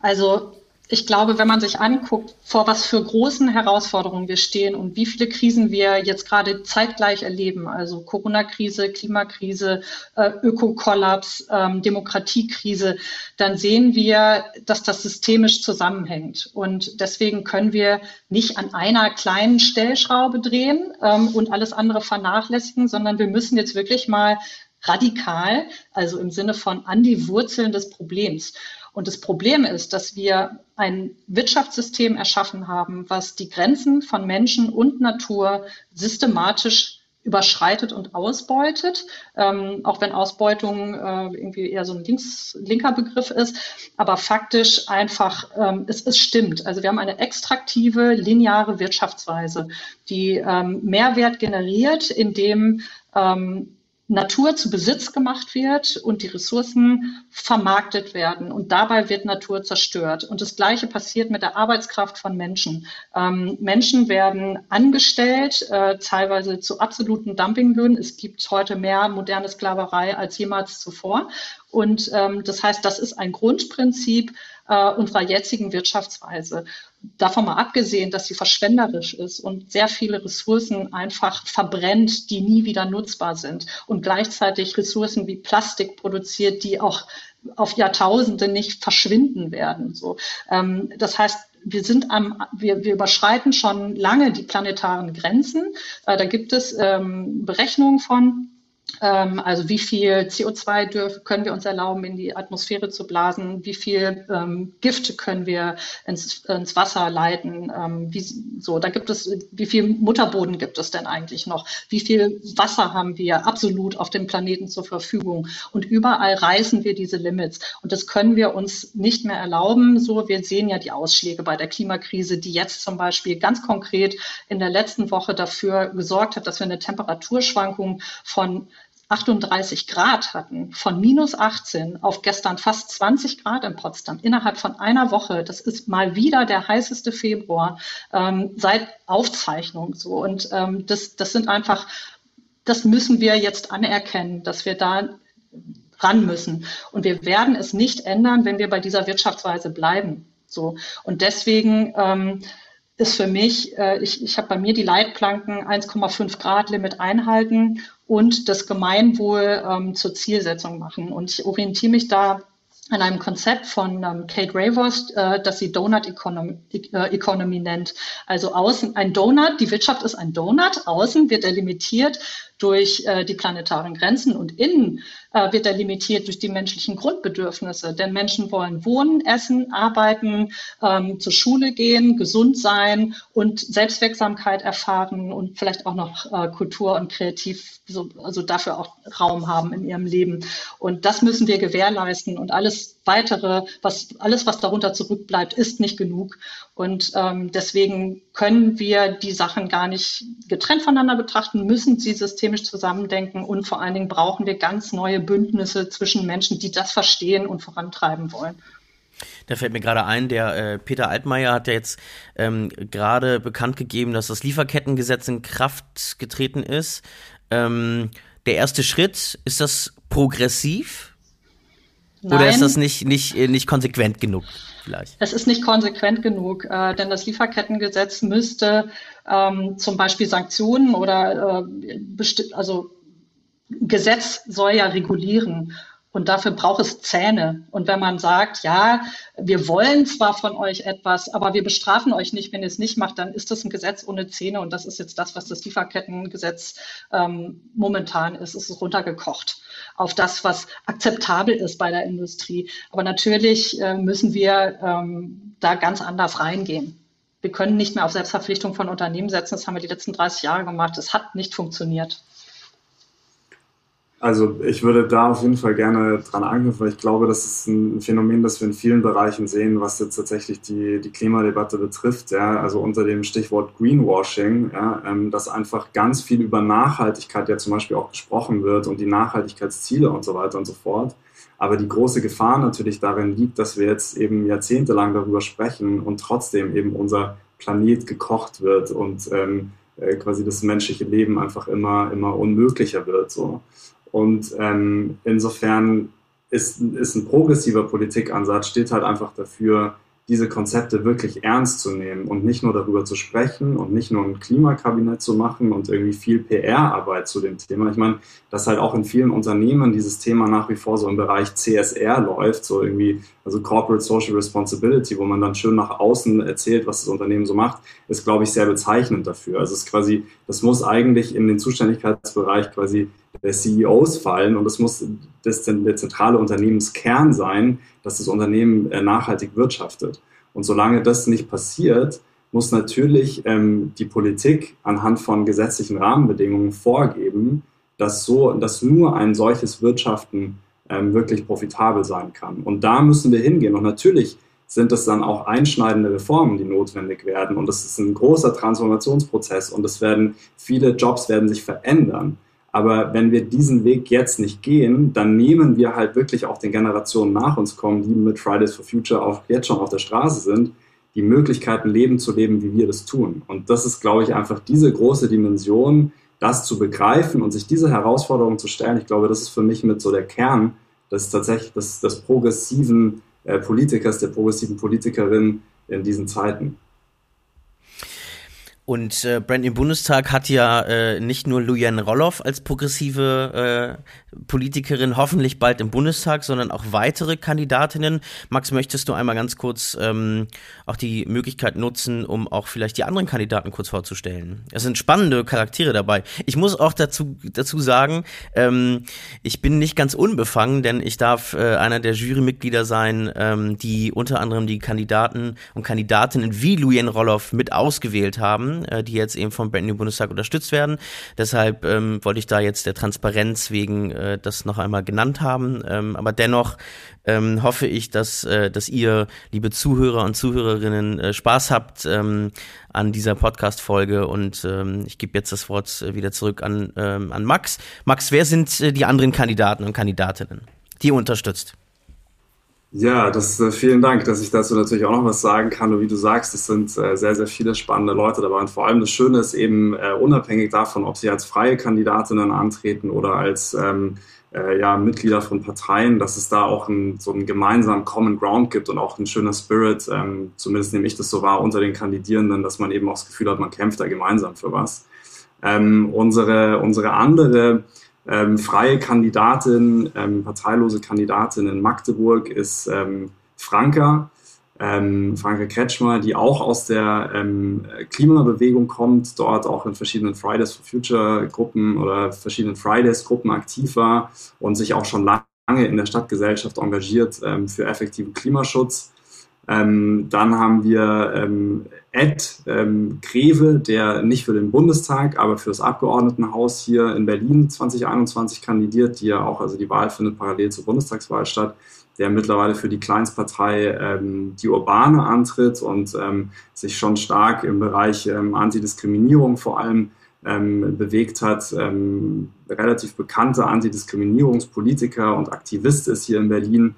Speaker 3: Also ich glaube, wenn man sich anguckt, vor was für großen Herausforderungen wir stehen und wie viele Krisen wir jetzt gerade zeitgleich erleben, also Corona-Krise, Klimakrise, äh, Ökokollaps, ähm, Demokratiekrise, dann sehen wir, dass das systemisch zusammenhängt. Und deswegen können wir nicht an einer kleinen Stellschraube drehen ähm, und alles andere vernachlässigen, sondern wir müssen jetzt wirklich mal radikal, also im Sinne von an die Wurzeln des Problems. Und das Problem ist, dass wir ein Wirtschaftssystem erschaffen haben, was die Grenzen von Menschen und Natur systematisch überschreitet und ausbeutet, ähm, auch wenn Ausbeutung äh, irgendwie eher so ein links, linker Begriff ist, aber faktisch einfach, ähm, es, es stimmt. Also wir haben eine extraktive, lineare Wirtschaftsweise, die ähm, Mehrwert generiert, indem ähm, Natur zu Besitz gemacht wird und die Ressourcen vermarktet werden. Und dabei wird Natur zerstört. Und das Gleiche passiert mit der Arbeitskraft von Menschen. Ähm, Menschen werden angestellt, äh, teilweise zu absoluten Dumpinglöhnen. Es gibt heute mehr moderne Sklaverei als jemals zuvor. Und ähm, das heißt, das ist ein Grundprinzip äh, unserer jetzigen Wirtschaftsweise davon mal abgesehen, dass sie verschwenderisch ist und sehr viele Ressourcen einfach verbrennt, die nie wieder nutzbar sind und gleichzeitig Ressourcen wie Plastik produziert, die auch auf Jahrtausende nicht verschwinden werden. So, ähm, das heißt, wir sind am, wir, wir überschreiten schon lange die planetaren Grenzen. Äh, da gibt es ähm, Berechnungen von, also wie viel CO2 dürfen, können wir uns erlauben, in die Atmosphäre zu blasen? Wie viel ähm, Gift können wir ins, ins Wasser leiten? Ähm, wie, so, da gibt es, wie viel Mutterboden gibt es denn eigentlich noch? Wie viel Wasser haben wir absolut auf dem Planeten zur Verfügung? Und überall reißen wir diese Limits. Und das können wir uns nicht mehr erlauben. So, wir sehen ja die Ausschläge bei der Klimakrise, die jetzt zum Beispiel ganz konkret in der letzten Woche dafür gesorgt hat, dass wir eine Temperaturschwankung von 38 Grad hatten, von minus 18 auf gestern fast 20 Grad in Potsdam innerhalb von einer Woche. Das ist mal wieder der heißeste Februar ähm, seit Aufzeichnung so. Und ähm, das, das sind einfach, das müssen wir jetzt anerkennen, dass wir da ran müssen. Und wir werden es nicht ändern, wenn wir bei dieser Wirtschaftsweise bleiben. So. Und deswegen ähm, ist für mich, äh, ich, ich habe bei mir die Leitplanken 1,5 Grad Limit einhalten und das Gemeinwohl ähm, zur Zielsetzung machen. Und ich orientiere mich da an einem Konzept von ähm, Kate Raworth, äh, das sie Donut Economy, äh, Economy nennt. Also außen ein Donut, die Wirtschaft ist ein Donut, außen wird er limitiert durch äh, die planetaren Grenzen und innen äh, wird er limitiert durch die menschlichen Grundbedürfnisse. Denn Menschen wollen wohnen, essen, arbeiten, ähm, zur Schule gehen, gesund sein und Selbstwirksamkeit erfahren und vielleicht auch noch äh, Kultur und kreativ, so, also dafür auch Raum haben in ihrem Leben. Und das müssen wir gewährleisten und alles weitere, was alles, was darunter zurückbleibt, ist nicht genug. Und ähm, deswegen können wir die Sachen gar nicht getrennt voneinander betrachten, müssen sie systemisch zusammendenken und vor allen Dingen brauchen wir ganz neue Bündnisse zwischen Menschen, die das verstehen und vorantreiben wollen.
Speaker 2: Da fällt mir gerade ein, der äh, Peter Altmaier hat ja jetzt ähm, gerade bekannt gegeben, dass das Lieferkettengesetz in Kraft getreten ist. Ähm, der erste Schritt, ist das progressiv? Nein. Oder ist das nicht, nicht, äh, nicht konsequent genug? Vielleicht?
Speaker 3: Es ist nicht konsequent genug, äh, denn das Lieferkettengesetz müsste ähm, zum Beispiel Sanktionen oder äh, also Gesetz soll ja regulieren. Und dafür braucht es Zähne. Und wenn man sagt, ja, wir wollen zwar von euch etwas, aber wir bestrafen euch nicht, wenn ihr es nicht macht, dann ist das ein Gesetz ohne Zähne. Und das ist jetzt das, was das Lieferkettengesetz ähm, momentan ist. Es ist runtergekocht auf das, was akzeptabel ist bei der Industrie. Aber natürlich äh, müssen wir ähm, da ganz anders reingehen. Wir können nicht mehr auf Selbstverpflichtung von Unternehmen setzen. Das haben wir die letzten 30 Jahre gemacht. Das hat nicht funktioniert.
Speaker 1: Also ich würde da auf jeden Fall gerne dran anknüpfen, weil ich glaube, das ist ein Phänomen, das wir in vielen Bereichen sehen, was jetzt tatsächlich die, die Klimadebatte betrifft. Ja, also unter dem Stichwort Greenwashing, ja, ähm, dass einfach ganz viel über Nachhaltigkeit ja zum Beispiel auch gesprochen wird und die Nachhaltigkeitsziele und so weiter und so fort. Aber die große Gefahr natürlich darin liegt, dass wir jetzt eben jahrzehntelang darüber sprechen und trotzdem eben unser Planet gekocht wird und ähm, äh, quasi das menschliche Leben einfach immer, immer unmöglicher wird. So. Und ähm, insofern ist, ist ein progressiver Politikansatz, steht halt einfach dafür, diese Konzepte wirklich ernst zu nehmen und nicht nur darüber zu sprechen und nicht nur ein Klimakabinett zu machen und irgendwie viel PR-Arbeit zu dem Thema. Ich meine, dass halt auch in vielen Unternehmen dieses Thema nach wie vor so im Bereich CSR läuft, so irgendwie, also Corporate Social Responsibility, wo man dann schön nach außen erzählt, was das Unternehmen so macht, ist, glaube ich, sehr bezeichnend dafür. Also es ist quasi, das muss eigentlich in den Zuständigkeitsbereich quasi CEOs fallen und es muss das der zentrale Unternehmenskern sein, dass das Unternehmen äh, nachhaltig wirtschaftet. Und solange das nicht passiert, muss natürlich ähm, die Politik anhand von gesetzlichen Rahmenbedingungen vorgeben, dass so, dass nur ein solches Wirtschaften ähm, wirklich profitabel sein kann. Und da müssen wir hingehen. Und natürlich sind es dann auch einschneidende Reformen, die notwendig werden. Und das ist ein großer Transformationsprozess. Und es werden viele Jobs werden sich verändern. Aber wenn wir diesen Weg jetzt nicht gehen, dann nehmen wir halt wirklich auch den Generationen nach uns kommen, die mit Fridays for Future auch jetzt schon auf der Straße sind, die Möglichkeiten, Leben zu leben, wie wir das tun. Und das ist, glaube ich, einfach diese große Dimension, das zu begreifen und sich diese Herausforderung zu stellen. Ich glaube, das ist für mich mit so der Kern des tatsächlich des, des progressiven äh, Politikers, der progressiven Politikerin in diesen Zeiten.
Speaker 2: Und äh, Brand im Bundestag hat ja äh, nicht nur Lujan Roloff als progressive äh, Politikerin hoffentlich bald im Bundestag, sondern auch weitere Kandidatinnen. Max, möchtest du einmal ganz kurz ähm, auch die Möglichkeit nutzen, um auch vielleicht die anderen Kandidaten kurz vorzustellen? Es sind spannende Charaktere dabei. Ich muss auch dazu, dazu sagen, ähm, ich bin nicht ganz unbefangen, denn ich darf äh, einer der Jurymitglieder sein, ähm, die unter anderem die Kandidaten und Kandidatinnen wie Lujan Roloff mit ausgewählt haben äh, die jetzt eben vom Brand New Bundestag unterstützt werden. Deshalb ähm, wollte ich da jetzt der Transparenz wegen äh, das noch einmal genannt haben. Ähm, aber dennoch ähm, hoffe ich, dass, äh, dass ihr, liebe Zuhörer und Zuhörerinnen, äh, Spaß habt ähm, an dieser Podcast-Folge. Und ähm, ich gebe jetzt das Wort äh, wieder zurück an, ähm, an Max. Max, wer sind äh, die anderen Kandidaten und Kandidatinnen, die ihr unterstützt?
Speaker 1: Ja, das, äh, vielen Dank, dass ich dazu natürlich auch noch was sagen kann. Und wie du sagst, es sind äh, sehr, sehr viele spannende Leute dabei. Und vor allem das Schöne ist eben, äh, unabhängig davon, ob sie als freie Kandidatinnen antreten oder als ähm, äh, ja, Mitglieder von Parteien, dass es da auch ein, so einen gemeinsamen Common Ground gibt und auch ein schöner Spirit, ähm, zumindest nehme ich das so wahr, unter den Kandidierenden, dass man eben auch das Gefühl hat, man kämpft da gemeinsam für was. Ähm, unsere, unsere andere ähm, freie Kandidatin, ähm, parteilose Kandidatin in Magdeburg ist ähm, Franka, ähm, Franka Kretschmer, die auch aus der ähm, Klimabewegung kommt, dort auch in verschiedenen Fridays for Future Gruppen oder verschiedenen Fridays Gruppen aktiv war und sich auch schon lange in der Stadtgesellschaft engagiert ähm, für effektiven Klimaschutz. Ähm, dann haben wir ähm, Ed ähm, Greve, der nicht für den Bundestag, aber für das Abgeordnetenhaus hier in Berlin 2021 kandidiert, die ja auch, also die Wahl findet parallel zur Bundestagswahl statt, der mittlerweile für die Kleinstpartei ähm, Die Urbane antritt und ähm, sich schon stark im Bereich ähm, Antidiskriminierung vor allem ähm, bewegt hat. Relativ bekannter Antidiskriminierungspolitiker und Aktivist ist hier in Berlin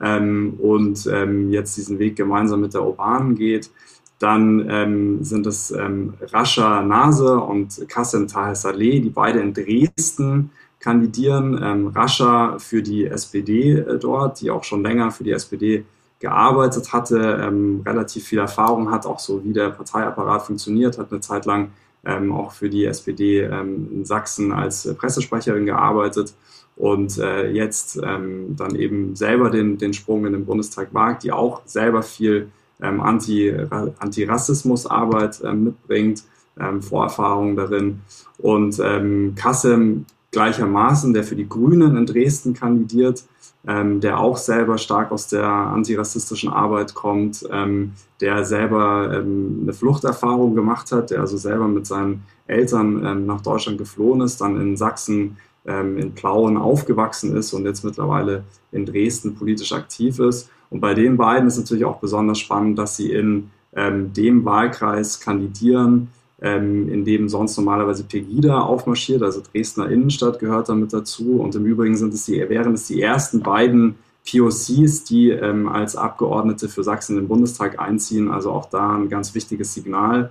Speaker 1: ähm, und ähm, jetzt diesen Weg gemeinsam mit der Urbanen geht. Dann ähm, sind es ähm, Rascha Nase und Kassem Taher Saleh, die beide in Dresden kandidieren. Ähm, Rascha für die SPD äh, dort, die auch schon länger für die SPD gearbeitet hatte, ähm, relativ viel Erfahrung hat, auch so wie der Parteiapparat funktioniert, hat eine Zeit lang ähm, auch für die SPD ähm, in Sachsen als äh, Pressesprecherin gearbeitet und äh, jetzt ähm, dann eben selber den, den Sprung in den Bundestag wagt, die auch selber viel ähm, Anti, Antirassismusarbeit äh, mitbringt, ähm, Vorerfahrungen darin. Und ähm, Kassem gleichermaßen, der für die Grünen in Dresden kandidiert, ähm, der auch selber stark aus der antirassistischen Arbeit kommt, ähm, der selber ähm, eine Fluchterfahrung gemacht hat, der also selber mit seinen Eltern ähm, nach Deutschland geflohen ist, dann in Sachsen ähm, in Plauen aufgewachsen ist und jetzt mittlerweile in Dresden politisch aktiv ist. Und bei den beiden ist natürlich auch besonders spannend, dass sie in ähm, dem Wahlkreis kandidieren, ähm, in dem sonst normalerweise Pegida aufmarschiert, also Dresdner Innenstadt gehört damit dazu. Und im Übrigen sind es die, wären es die ersten beiden POCs, die ähm, als Abgeordnete für Sachsen den Bundestag einziehen. Also auch da ein ganz wichtiges Signal.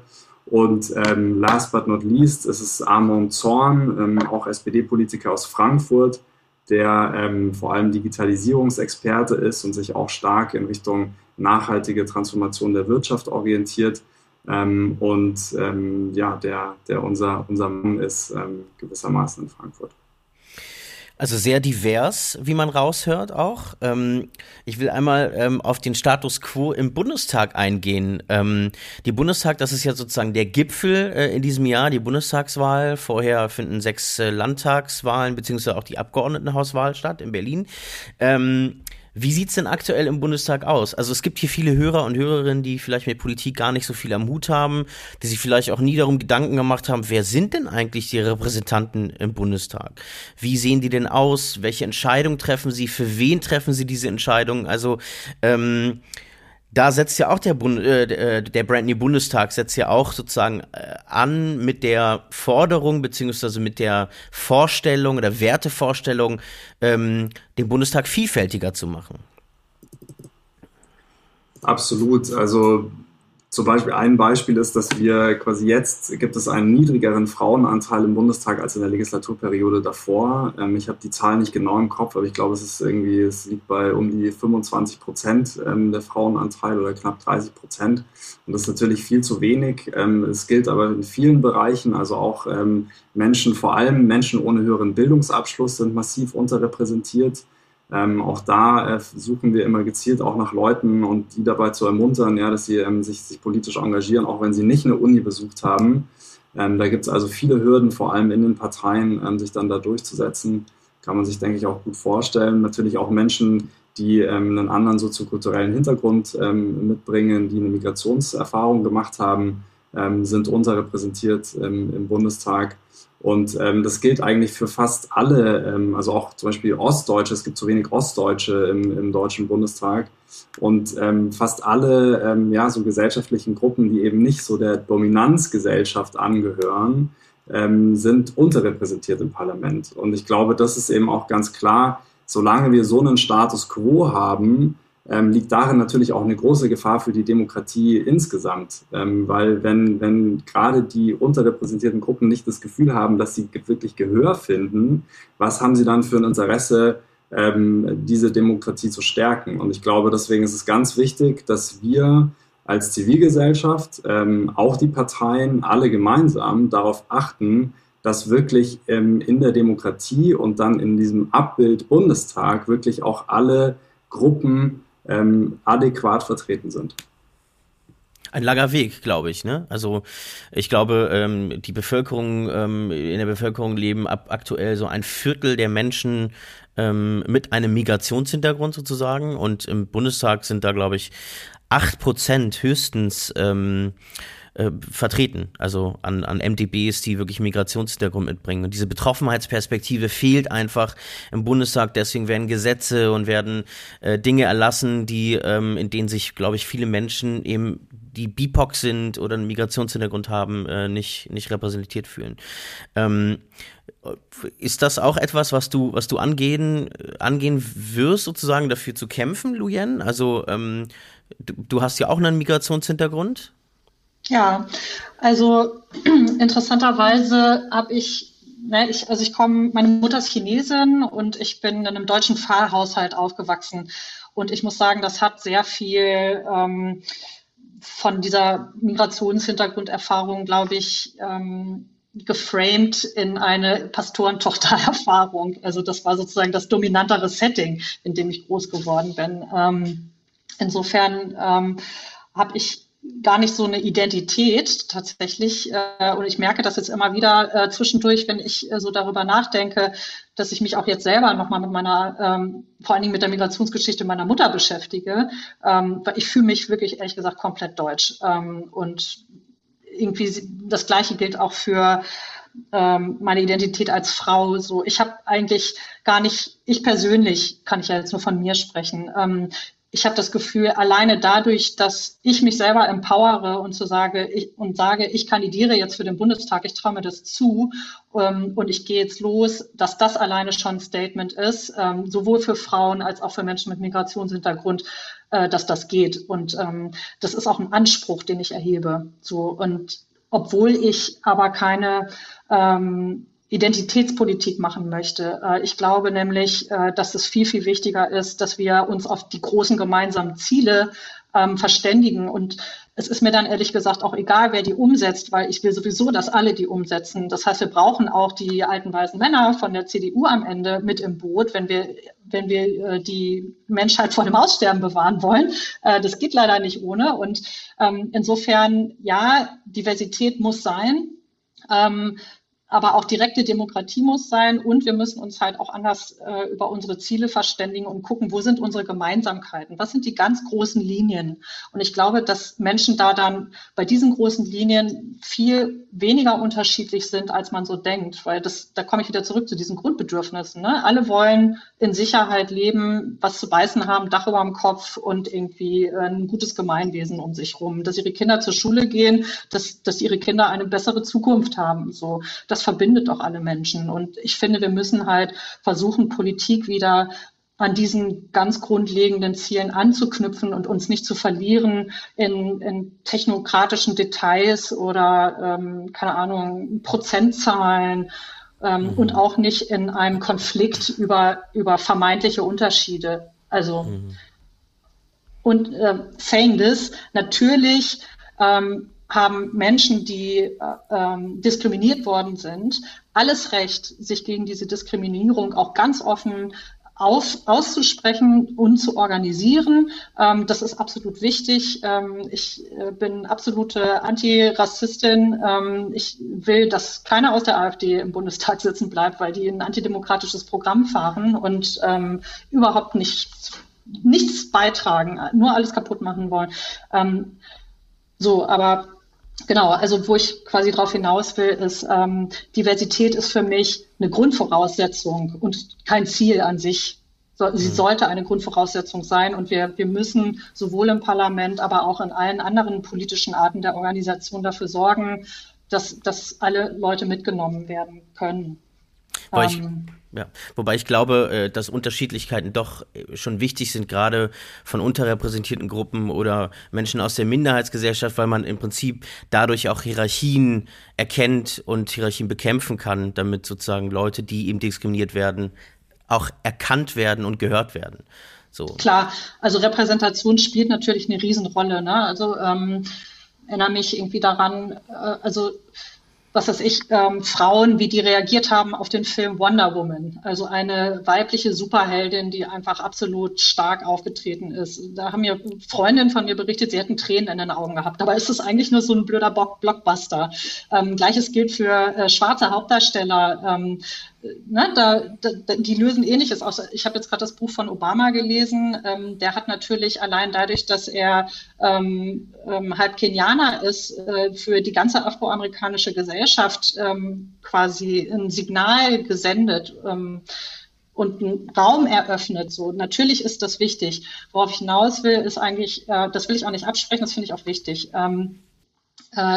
Speaker 1: Und ähm, last but not least, es ist Armand Zorn, ähm, auch SPD-Politiker aus Frankfurt, der ähm, vor allem Digitalisierungsexperte ist und sich auch stark in Richtung nachhaltige Transformation der Wirtschaft orientiert. Ähm, und ähm, ja, der, der unser, unser Mann ist ähm, gewissermaßen in Frankfurt.
Speaker 2: Also sehr divers, wie man raushört auch. Ähm, ich will einmal ähm, auf den Status quo im Bundestag eingehen. Ähm, die Bundestag, das ist ja sozusagen der Gipfel äh, in diesem Jahr, die Bundestagswahl. Vorher finden sechs äh, Landtagswahlen beziehungsweise auch die Abgeordnetenhauswahl statt in Berlin. Ähm, wie sieht's denn aktuell im Bundestag aus? Also es gibt hier viele Hörer und Hörerinnen, die vielleicht mit Politik gar nicht so viel am Hut haben, die sich vielleicht auch nie darum Gedanken gemacht haben, wer sind denn eigentlich die Repräsentanten im Bundestag? Wie sehen die denn aus? Welche Entscheidungen treffen sie? Für wen treffen sie diese Entscheidungen? Also ähm, da setzt ja auch der, Bund, äh, äh, der Brand New Bundestag setzt ja auch sozusagen äh, an mit der Forderung beziehungsweise mit der Vorstellung oder Wertevorstellung, ähm, den Bundestag vielfältiger zu machen.
Speaker 1: Absolut. Also zum Beispiel ein Beispiel ist, dass wir quasi jetzt gibt es einen niedrigeren Frauenanteil im Bundestag als in der Legislaturperiode davor. Ähm, ich habe die Zahlen nicht genau im Kopf, aber ich glaube, es ist irgendwie, es liegt bei um die 25 Prozent ähm, der Frauenanteil oder knapp 30 Prozent. Und das ist natürlich viel zu wenig. Ähm, es gilt aber in vielen Bereichen, also auch Menschen, vor allem Menschen ohne höheren Bildungsabschluss sind massiv unterrepräsentiert. Ähm, auch da äh, suchen wir immer gezielt auch nach Leuten und die dabei zu ermuntern, ja, dass sie ähm, sich, sich politisch engagieren, auch wenn sie nicht eine Uni besucht haben. Ähm, da gibt es also viele Hürden, vor allem in den Parteien, ähm, sich dann da durchzusetzen. Kann man sich, denke ich, auch gut vorstellen. Natürlich auch Menschen, die ähm, einen anderen soziokulturellen Hintergrund ähm, mitbringen, die eine Migrationserfahrung gemacht haben, sind unterrepräsentiert im Bundestag. Und ähm, das gilt eigentlich für fast alle, ähm, also auch zum Beispiel Ostdeutsche. Es gibt zu wenig Ostdeutsche im, im Deutschen Bundestag. Und ähm, fast alle ähm, ja, so gesellschaftlichen Gruppen, die eben nicht so der Dominanzgesellschaft angehören, ähm, sind unterrepräsentiert im Parlament. Und ich glaube, das ist eben auch ganz klar, solange wir so einen Status quo haben, ähm, liegt darin natürlich auch eine große Gefahr für die Demokratie insgesamt. Ähm, weil wenn, wenn gerade die unterrepräsentierten Gruppen nicht das Gefühl haben, dass sie wirklich Gehör finden, was haben sie dann für ein Interesse, ähm, diese Demokratie zu stärken? Und ich glaube, deswegen ist es ganz wichtig, dass wir als Zivilgesellschaft, ähm, auch die Parteien, alle gemeinsam darauf achten, dass wirklich ähm, in der Demokratie und dann in diesem Abbild Bundestag wirklich auch alle Gruppen ähm, adäquat vertreten sind.
Speaker 2: Ein langer Weg, glaube ich. Ne? Also ich glaube, ähm, die Bevölkerung, ähm, in der Bevölkerung leben ab aktuell so ein Viertel der Menschen ähm, mit einem Migrationshintergrund sozusagen. Und im Bundestag sind da, glaube ich, acht Prozent höchstens ähm, äh, vertreten, also an, an MDBs, die wirklich Migrationshintergrund mitbringen. Und diese Betroffenheitsperspektive fehlt einfach im Bundestag. Deswegen werden Gesetze und werden äh, Dinge erlassen, die ähm, in denen sich, glaube ich, viele Menschen eben die BIPOC sind oder einen Migrationshintergrund haben, äh, nicht, nicht repräsentiert fühlen. Ähm, ist das auch etwas, was du, was du angehen, angehen wirst, sozusagen dafür zu kämpfen, Luyen? Also ähm, du, du hast ja auch einen Migrationshintergrund.
Speaker 3: Ja, also [clears throat] interessanterweise habe ich, ne, ich, also ich komme, meine Mutter ist Chinesin und ich bin in einem deutschen Pfarrhaushalt aufgewachsen. Und ich muss sagen, das hat sehr viel ähm, von dieser Migrationshintergrunderfahrung, glaube ich, ähm, geframed in eine Pastorentochtererfahrung. Also das war sozusagen das dominantere Setting, in dem ich groß geworden bin. Ähm, insofern ähm, habe ich gar nicht so eine Identität tatsächlich. Äh, und ich merke das jetzt immer wieder äh, zwischendurch, wenn ich äh, so darüber nachdenke, dass ich mich auch jetzt selber nochmal mit meiner, ähm, vor allen Dingen mit der Migrationsgeschichte meiner Mutter beschäftige. Ähm, weil ich fühle mich wirklich ehrlich gesagt komplett deutsch. Ähm, und irgendwie das Gleiche gilt auch für meine Identität als Frau. So, ich habe eigentlich gar nicht, ich persönlich kann ich ja jetzt nur von mir sprechen. Ich habe das Gefühl, alleine dadurch, dass ich mich selber empowere und zu sage ich, und sage, ich kandidiere jetzt für den Bundestag, ich traue mir das zu ähm, und ich gehe jetzt los, dass das alleine schon ein Statement ist, ähm, sowohl für Frauen als auch für Menschen mit Migrationshintergrund, äh, dass das geht. Und ähm, das ist auch ein Anspruch, den ich erhebe. So und obwohl ich aber keine ähm, Identitätspolitik machen möchte. Äh, ich glaube nämlich, äh, dass es viel, viel wichtiger ist, dass wir uns auf die großen gemeinsamen Ziele ähm, verständigen. Und es ist mir dann ehrlich gesagt auch egal, wer die umsetzt, weil ich will sowieso, dass alle die umsetzen. Das heißt, wir brauchen auch die alten weißen Männer von der CDU am Ende mit im Boot, wenn wir, wenn wir äh, die Menschheit vor dem Aussterben bewahren wollen. Das geht leider nicht ohne. Und ähm, insofern, ja, Diversität muss sein. Ähm, aber auch direkte Demokratie muss sein und wir müssen uns halt auch anders äh, über unsere Ziele verständigen und gucken, wo sind unsere Gemeinsamkeiten, was sind die ganz großen Linien. Und ich glaube, dass Menschen da dann bei diesen großen Linien viel weniger unterschiedlich sind, als man so denkt, weil das, da komme ich wieder zurück zu diesen Grundbedürfnissen. Ne? Alle wollen in Sicherheit leben, was zu beißen haben, Dach über dem Kopf und irgendwie äh, ein gutes Gemeinwesen um sich rum, dass ihre Kinder zur Schule gehen, dass, dass ihre Kinder eine bessere Zukunft haben. So, das das verbindet auch alle Menschen. Und ich finde, wir müssen halt versuchen, Politik wieder an diesen ganz grundlegenden Zielen anzuknüpfen und uns nicht zu verlieren in, in technokratischen Details oder, ähm, keine Ahnung, Prozentzahlen ähm, mhm. und auch nicht in einem Konflikt über, über vermeintliche Unterschiede. Also, mhm. und äh, saying this, natürlich ähm, haben Menschen, die äh, ähm, diskriminiert worden sind, alles Recht, sich gegen diese Diskriminierung auch ganz offen auf, auszusprechen und zu organisieren. Ähm, das ist absolut wichtig. Ähm, ich äh, bin absolute Antirassistin. Ähm, ich will, dass keiner aus der AfD im Bundestag sitzen bleibt, weil die ein antidemokratisches Programm fahren und ähm, überhaupt nicht, nichts beitragen, nur alles kaputt machen wollen. Ähm, so, aber Genau, also wo ich quasi darauf hinaus will, ist, ähm, Diversität ist für mich eine Grundvoraussetzung und kein Ziel an sich. So, sie mhm. sollte eine Grundvoraussetzung sein und wir, wir müssen sowohl im Parlament, aber auch in allen anderen politischen Arten der Organisation dafür sorgen, dass, dass alle Leute mitgenommen werden können.
Speaker 2: Weil ich, ähm, ja, wobei ich glaube, äh, dass Unterschiedlichkeiten doch äh, schon wichtig sind, gerade von unterrepräsentierten Gruppen oder Menschen aus der Minderheitsgesellschaft, weil man im Prinzip dadurch auch Hierarchien erkennt und Hierarchien bekämpfen kann, damit sozusagen Leute, die eben diskriminiert werden, auch erkannt werden und gehört werden. So.
Speaker 3: Klar, also Repräsentation spielt natürlich eine Riesenrolle. Ne? Also ähm, erinnere mich irgendwie daran, äh, also was weiß ich, ähm, Frauen, wie die reagiert haben auf den Film Wonder Woman. Also eine weibliche Superheldin, die einfach absolut stark aufgetreten ist. Da haben mir Freundinnen von mir berichtet, sie hätten Tränen in den Augen gehabt. Aber ist es eigentlich nur so ein blöder Blockbuster? Ähm, Gleiches gilt für äh, schwarze Hauptdarsteller. Ähm, ne, da, da, die lösen ähnliches aus. Ich habe jetzt gerade das Buch von Obama gelesen. Ähm, der hat natürlich allein dadurch, dass er ähm, ähm, halb Kenianer ist, äh, für die ganze afroamerikanische Gesellschaft ähm, quasi ein Signal gesendet. Ähm, und einen Raum eröffnet. So natürlich ist das wichtig. Worauf ich hinaus will, ist eigentlich, äh, das will ich auch nicht absprechen, das finde ich auch wichtig. Ähm, äh,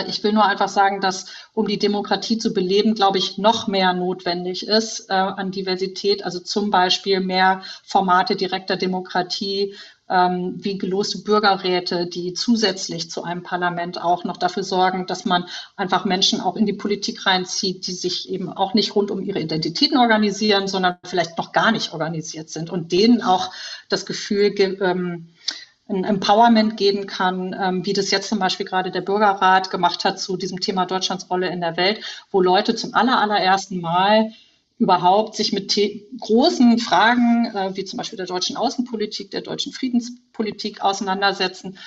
Speaker 3: ich will nur einfach sagen, dass um die Demokratie zu beleben, glaube ich, noch mehr notwendig ist äh, an Diversität, also zum Beispiel mehr Formate direkter Demokratie, ähm, wie geloste Bürgerräte, die zusätzlich zu einem Parlament auch noch dafür sorgen, dass man einfach Menschen auch in die Politik reinzieht, die sich eben auch nicht rund um ihre Identitäten organisieren, sondern vielleicht noch gar nicht organisiert sind und denen auch das Gefühl ähm, ein Empowerment geben kann, ähm, wie das jetzt zum Beispiel gerade der Bürgerrat gemacht hat zu diesem Thema Deutschlands Rolle in der Welt, wo Leute zum aller, allerersten Mal überhaupt sich mit großen Fragen, äh, wie zum Beispiel der deutschen Außenpolitik, der deutschen Friedenspolitik auseinandersetzen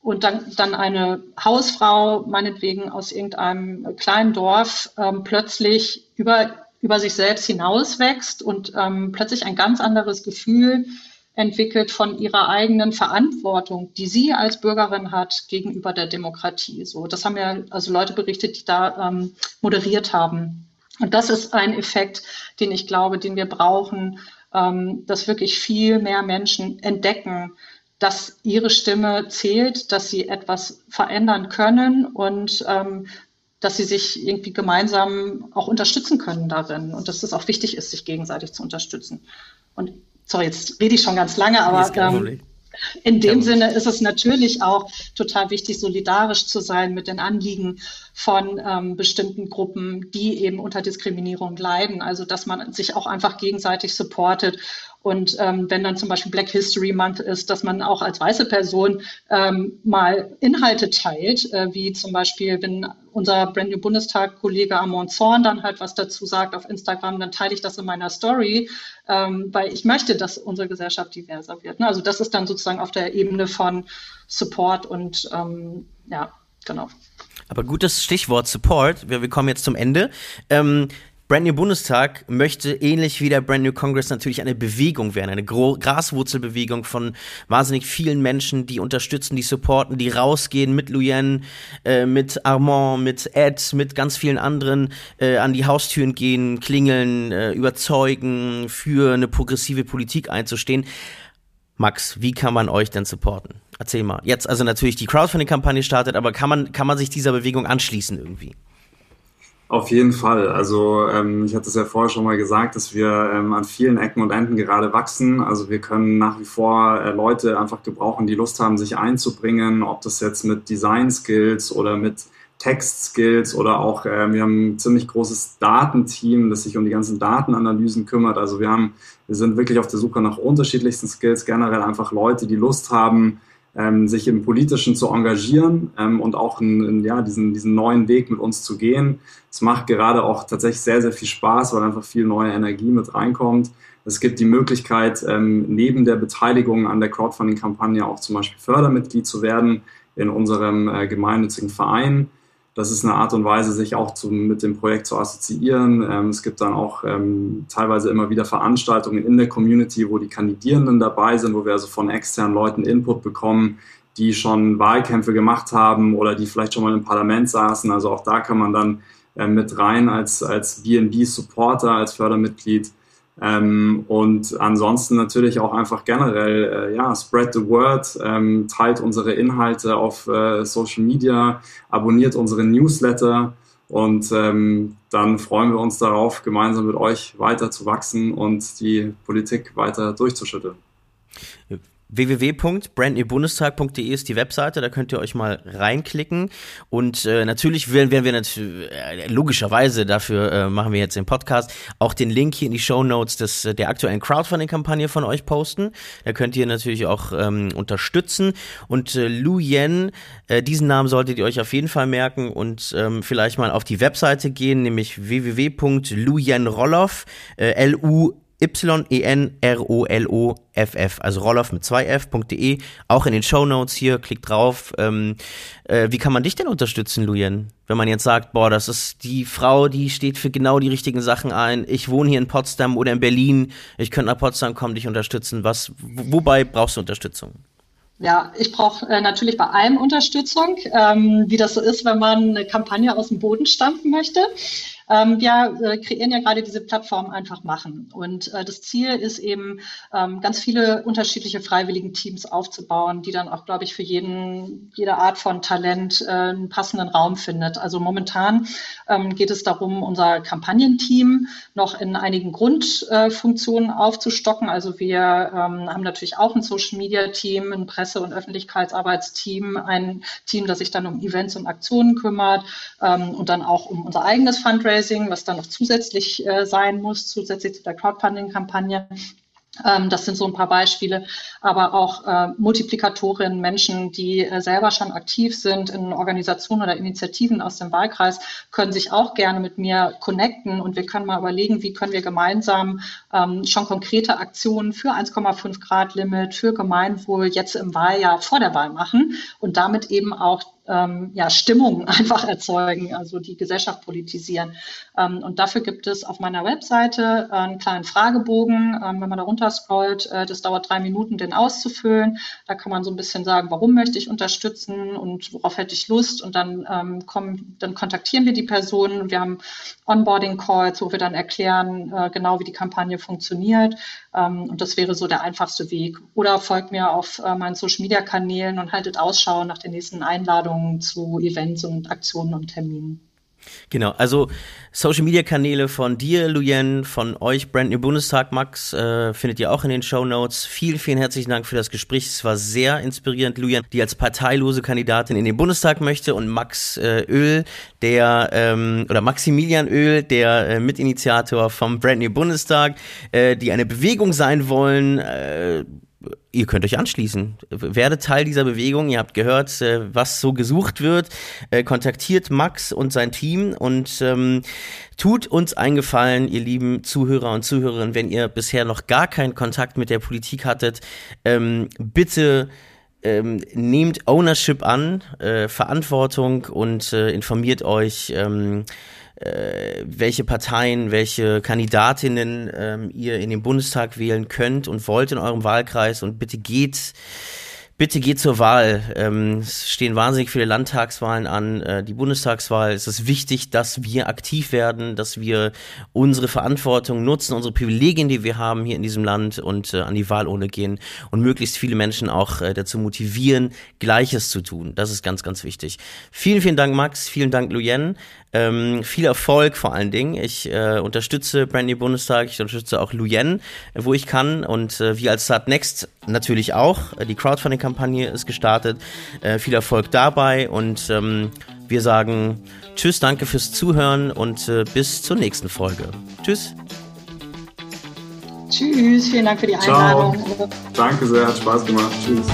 Speaker 3: und dann, dann eine Hausfrau, meinetwegen aus irgendeinem kleinen Dorf, ähm, plötzlich über, über sich selbst hinauswächst und ähm, plötzlich ein ganz anderes Gefühl entwickelt von ihrer eigenen Verantwortung, die sie als Bürgerin hat gegenüber der Demokratie. So, das haben ja also Leute berichtet, die da ähm, moderiert haben. Und das ist ein Effekt, den ich glaube, den wir brauchen, ähm, dass wirklich viel mehr Menschen entdecken, dass ihre Stimme zählt, dass sie etwas verändern können und ähm, dass sie sich irgendwie gemeinsam auch unterstützen können darin und dass es auch wichtig ist, sich gegenseitig zu unterstützen. Und sorry, jetzt rede ich schon ganz lange, aber ähm, In dem Sinne ist es natürlich auch total wichtig, solidarisch zu sein mit den Anliegen von ähm, bestimmten Gruppen, die eben unter Diskriminierung leiden. Also dass man sich auch einfach gegenseitig supportet. Und ähm, wenn dann zum Beispiel Black History Month ist, dass man auch als weiße Person ähm, mal Inhalte teilt, äh, wie zum Beispiel, wenn unser Brand New Bundestag-Kollege Amon Zorn dann halt was dazu sagt auf Instagram, dann teile ich das in meiner Story, ähm, weil ich möchte, dass unsere Gesellschaft diverser wird. Ne? Also das ist dann sozusagen auf der Ebene von Support und ähm, ja, genau.
Speaker 2: Aber gutes Stichwort Support. Wir, wir kommen jetzt zum Ende. Ähm, Brand New Bundestag möchte ähnlich wie der Brand New Congress natürlich eine Bewegung werden, eine Gro Graswurzelbewegung von wahnsinnig vielen Menschen, die unterstützen, die supporten, die rausgehen mit Luyen, äh, mit Armand, mit Ed, mit ganz vielen anderen äh, an die Haustüren gehen, klingeln, äh, überzeugen, für eine progressive Politik einzustehen. Max, wie kann man euch denn supporten? Erzähl mal. Jetzt also natürlich die Crowdfunding-Kampagne startet, aber kann man, kann man sich dieser Bewegung anschließen irgendwie?
Speaker 1: Auf jeden Fall. Also ähm, ich hatte es ja vorher schon mal gesagt, dass wir ähm, an vielen Ecken und Enden gerade wachsen. Also wir können nach wie vor äh, Leute einfach gebrauchen, die Lust haben, sich einzubringen, ob das jetzt mit Design Skills oder mit Text Skills oder auch, äh, wir haben ein ziemlich großes Datenteam, das sich um die ganzen Datenanalysen kümmert. Also wir haben, wir sind wirklich auf der Suche nach unterschiedlichsten Skills, generell einfach Leute, die Lust haben, ähm, sich im Politischen zu engagieren ähm, und auch in, in, ja, diesen, diesen neuen Weg mit uns zu gehen. Es macht gerade auch tatsächlich sehr, sehr viel Spaß, weil einfach viel neue Energie mit reinkommt. Es gibt die Möglichkeit, ähm, neben der Beteiligung an der Crowdfunding-Kampagne auch zum Beispiel Fördermitglied zu werden in unserem äh, gemeinnützigen Verein. Das ist eine Art und Weise, sich auch zu, mit dem Projekt zu assoziieren. Ähm, es gibt dann auch ähm, teilweise immer wieder Veranstaltungen in der Community, wo die Kandidierenden dabei sind, wo wir also von externen Leuten Input bekommen, die schon Wahlkämpfe gemacht haben oder die vielleicht schon mal im Parlament saßen. Also auch da kann man dann äh, mit rein als, als BNB-Supporter, als Fördermitglied. Ähm, und ansonsten natürlich auch einfach generell, äh, ja, spread the word, ähm, teilt unsere Inhalte auf äh, Social Media, abonniert unsere Newsletter und ähm, dann freuen wir uns darauf, gemeinsam mit euch weiter zu wachsen und die Politik weiter durchzuschütteln
Speaker 2: www.brandnewbundestag.de ist die Webseite, da könnt ihr euch mal reinklicken und äh, natürlich werden, werden wir natürlich äh, logischerweise dafür äh, machen wir jetzt den Podcast auch den Link hier in die Show Notes des äh, der aktuellen Crowdfunding Kampagne von euch posten. Da könnt ihr natürlich auch ähm, unterstützen und äh, Lu Yen, äh, diesen Namen solltet ihr euch auf jeden Fall merken und ähm, vielleicht mal auf die Webseite gehen, nämlich www.luyenroloff äh, L U Y-E-N-R-O-L-O-F-F, also Roloff mit 2F.de, auch in den Show Notes hier, klickt drauf. Ähm, äh, wie kann man dich denn unterstützen, Lujen? Wenn man jetzt sagt, boah, das ist die Frau, die steht für genau die richtigen Sachen ein. Ich wohne hier in Potsdam oder in Berlin, ich könnte nach Potsdam kommen, dich unterstützen. Was, wobei brauchst du Unterstützung?
Speaker 3: Ja, ich brauche äh, natürlich bei allem Unterstützung, ähm, wie das so ist, wenn man eine Kampagne aus dem Boden stampfen möchte. Ähm, wir äh, kreieren ja gerade diese Plattform einfach machen. Und äh, das Ziel ist eben, ähm, ganz viele unterschiedliche freiwilligen Teams aufzubauen, die dann auch, glaube ich, für jeden, jede Art von Talent äh, einen passenden Raum findet. Also momentan ähm, geht es darum, unser Kampagnenteam noch in einigen Grundfunktionen aufzustocken. Also wir ähm, haben natürlich auch ein Social Media Team, ein Presse- und Öffentlichkeitsarbeitsteam, ein Team, das sich dann um Events und Aktionen kümmert ähm, und dann auch um unser eigenes Fundraising Fundraising, was dann noch zusätzlich äh, sein muss, zusätzlich zu der Crowdfunding-Kampagne. Ähm, das sind so ein paar Beispiele, aber auch äh, Multiplikatorinnen, Menschen, die äh, selber schon aktiv sind in Organisationen oder Initiativen aus dem Wahlkreis, können sich auch gerne mit mir connecten und wir können mal überlegen, wie können wir gemeinsam ähm, schon konkrete Aktionen für 1,5 Grad Limit, für Gemeinwohl jetzt im Wahljahr vor der Wahl machen und damit eben auch ähm, ja, Stimmung [laughs] einfach erzeugen, also die Gesellschaft politisieren. Ähm, und dafür gibt es auf meiner Webseite einen kleinen Fragebogen, ähm, wenn man da runter scrollt, äh, das dauert drei Minuten, den auszufüllen. Da kann man so ein bisschen sagen, warum möchte ich unterstützen und worauf hätte ich Lust und dann ähm, kommen, dann kontaktieren wir die Personen. Wir haben Onboarding-Calls, wo wir dann erklären, äh, genau wie die Kampagne funktioniert. Ähm, und das wäre so der einfachste Weg. Oder folgt mir auf äh, meinen Social-Media-Kanälen und haltet Ausschau nach den nächsten Einladungen zu Events und Aktionen und Terminen.
Speaker 2: Genau, also Social Media Kanäle von dir, Luyen, von euch, Brand New Bundestag, Max, äh, findet ihr auch in den Show Notes. Vielen, vielen herzlichen Dank für das Gespräch. Es war sehr inspirierend, Luyen, die als parteilose Kandidatin in den Bundestag möchte und Max äh, Öl, der ähm, oder Maximilian Öl, der äh, Mitinitiator vom Brand New Bundestag, äh, die eine Bewegung sein wollen. Ihr könnt euch anschließen. Werdet Teil dieser Bewegung. Ihr habt gehört, äh, was so gesucht wird. Äh, kontaktiert Max und sein Team und ähm, tut uns einen Gefallen, ihr lieben Zuhörer und Zuhörerinnen, wenn ihr bisher noch gar keinen Kontakt mit der Politik hattet, ähm, bitte ähm, nehmt Ownership an, äh, Verantwortung und äh, informiert euch. Ähm, äh, welche Parteien, welche Kandidatinnen ähm, ihr in den Bundestag wählen könnt und wollt in eurem Wahlkreis und bitte geht Bitte geht zur Wahl. Ähm, es stehen wahnsinnig viele Landtagswahlen an, äh, die Bundestagswahl. Es ist wichtig, dass wir aktiv werden, dass wir unsere Verantwortung nutzen, unsere Privilegien, die wir haben hier in diesem Land und äh, an die Wahlurne gehen und möglichst viele Menschen auch äh, dazu motivieren, Gleiches zu tun. Das ist ganz, ganz wichtig. Vielen, vielen Dank, Max. Vielen Dank, Luyen. Ähm, viel Erfolg vor allen Dingen. Ich äh, unterstütze Brandy Bundestag, ich unterstütze auch Luyen, äh, wo ich kann. Und äh, wir als Start Next natürlich auch. Äh, die Crowdfunding-Kampagne ist gestartet. Äh, viel Erfolg dabei und ähm, wir sagen Tschüss, danke fürs Zuhören und äh, bis zur nächsten Folge. Tschüss.
Speaker 3: Tschüss, vielen Dank für die Einladung.
Speaker 1: Ciao. Danke sehr, hat Spaß gemacht. Tschüss.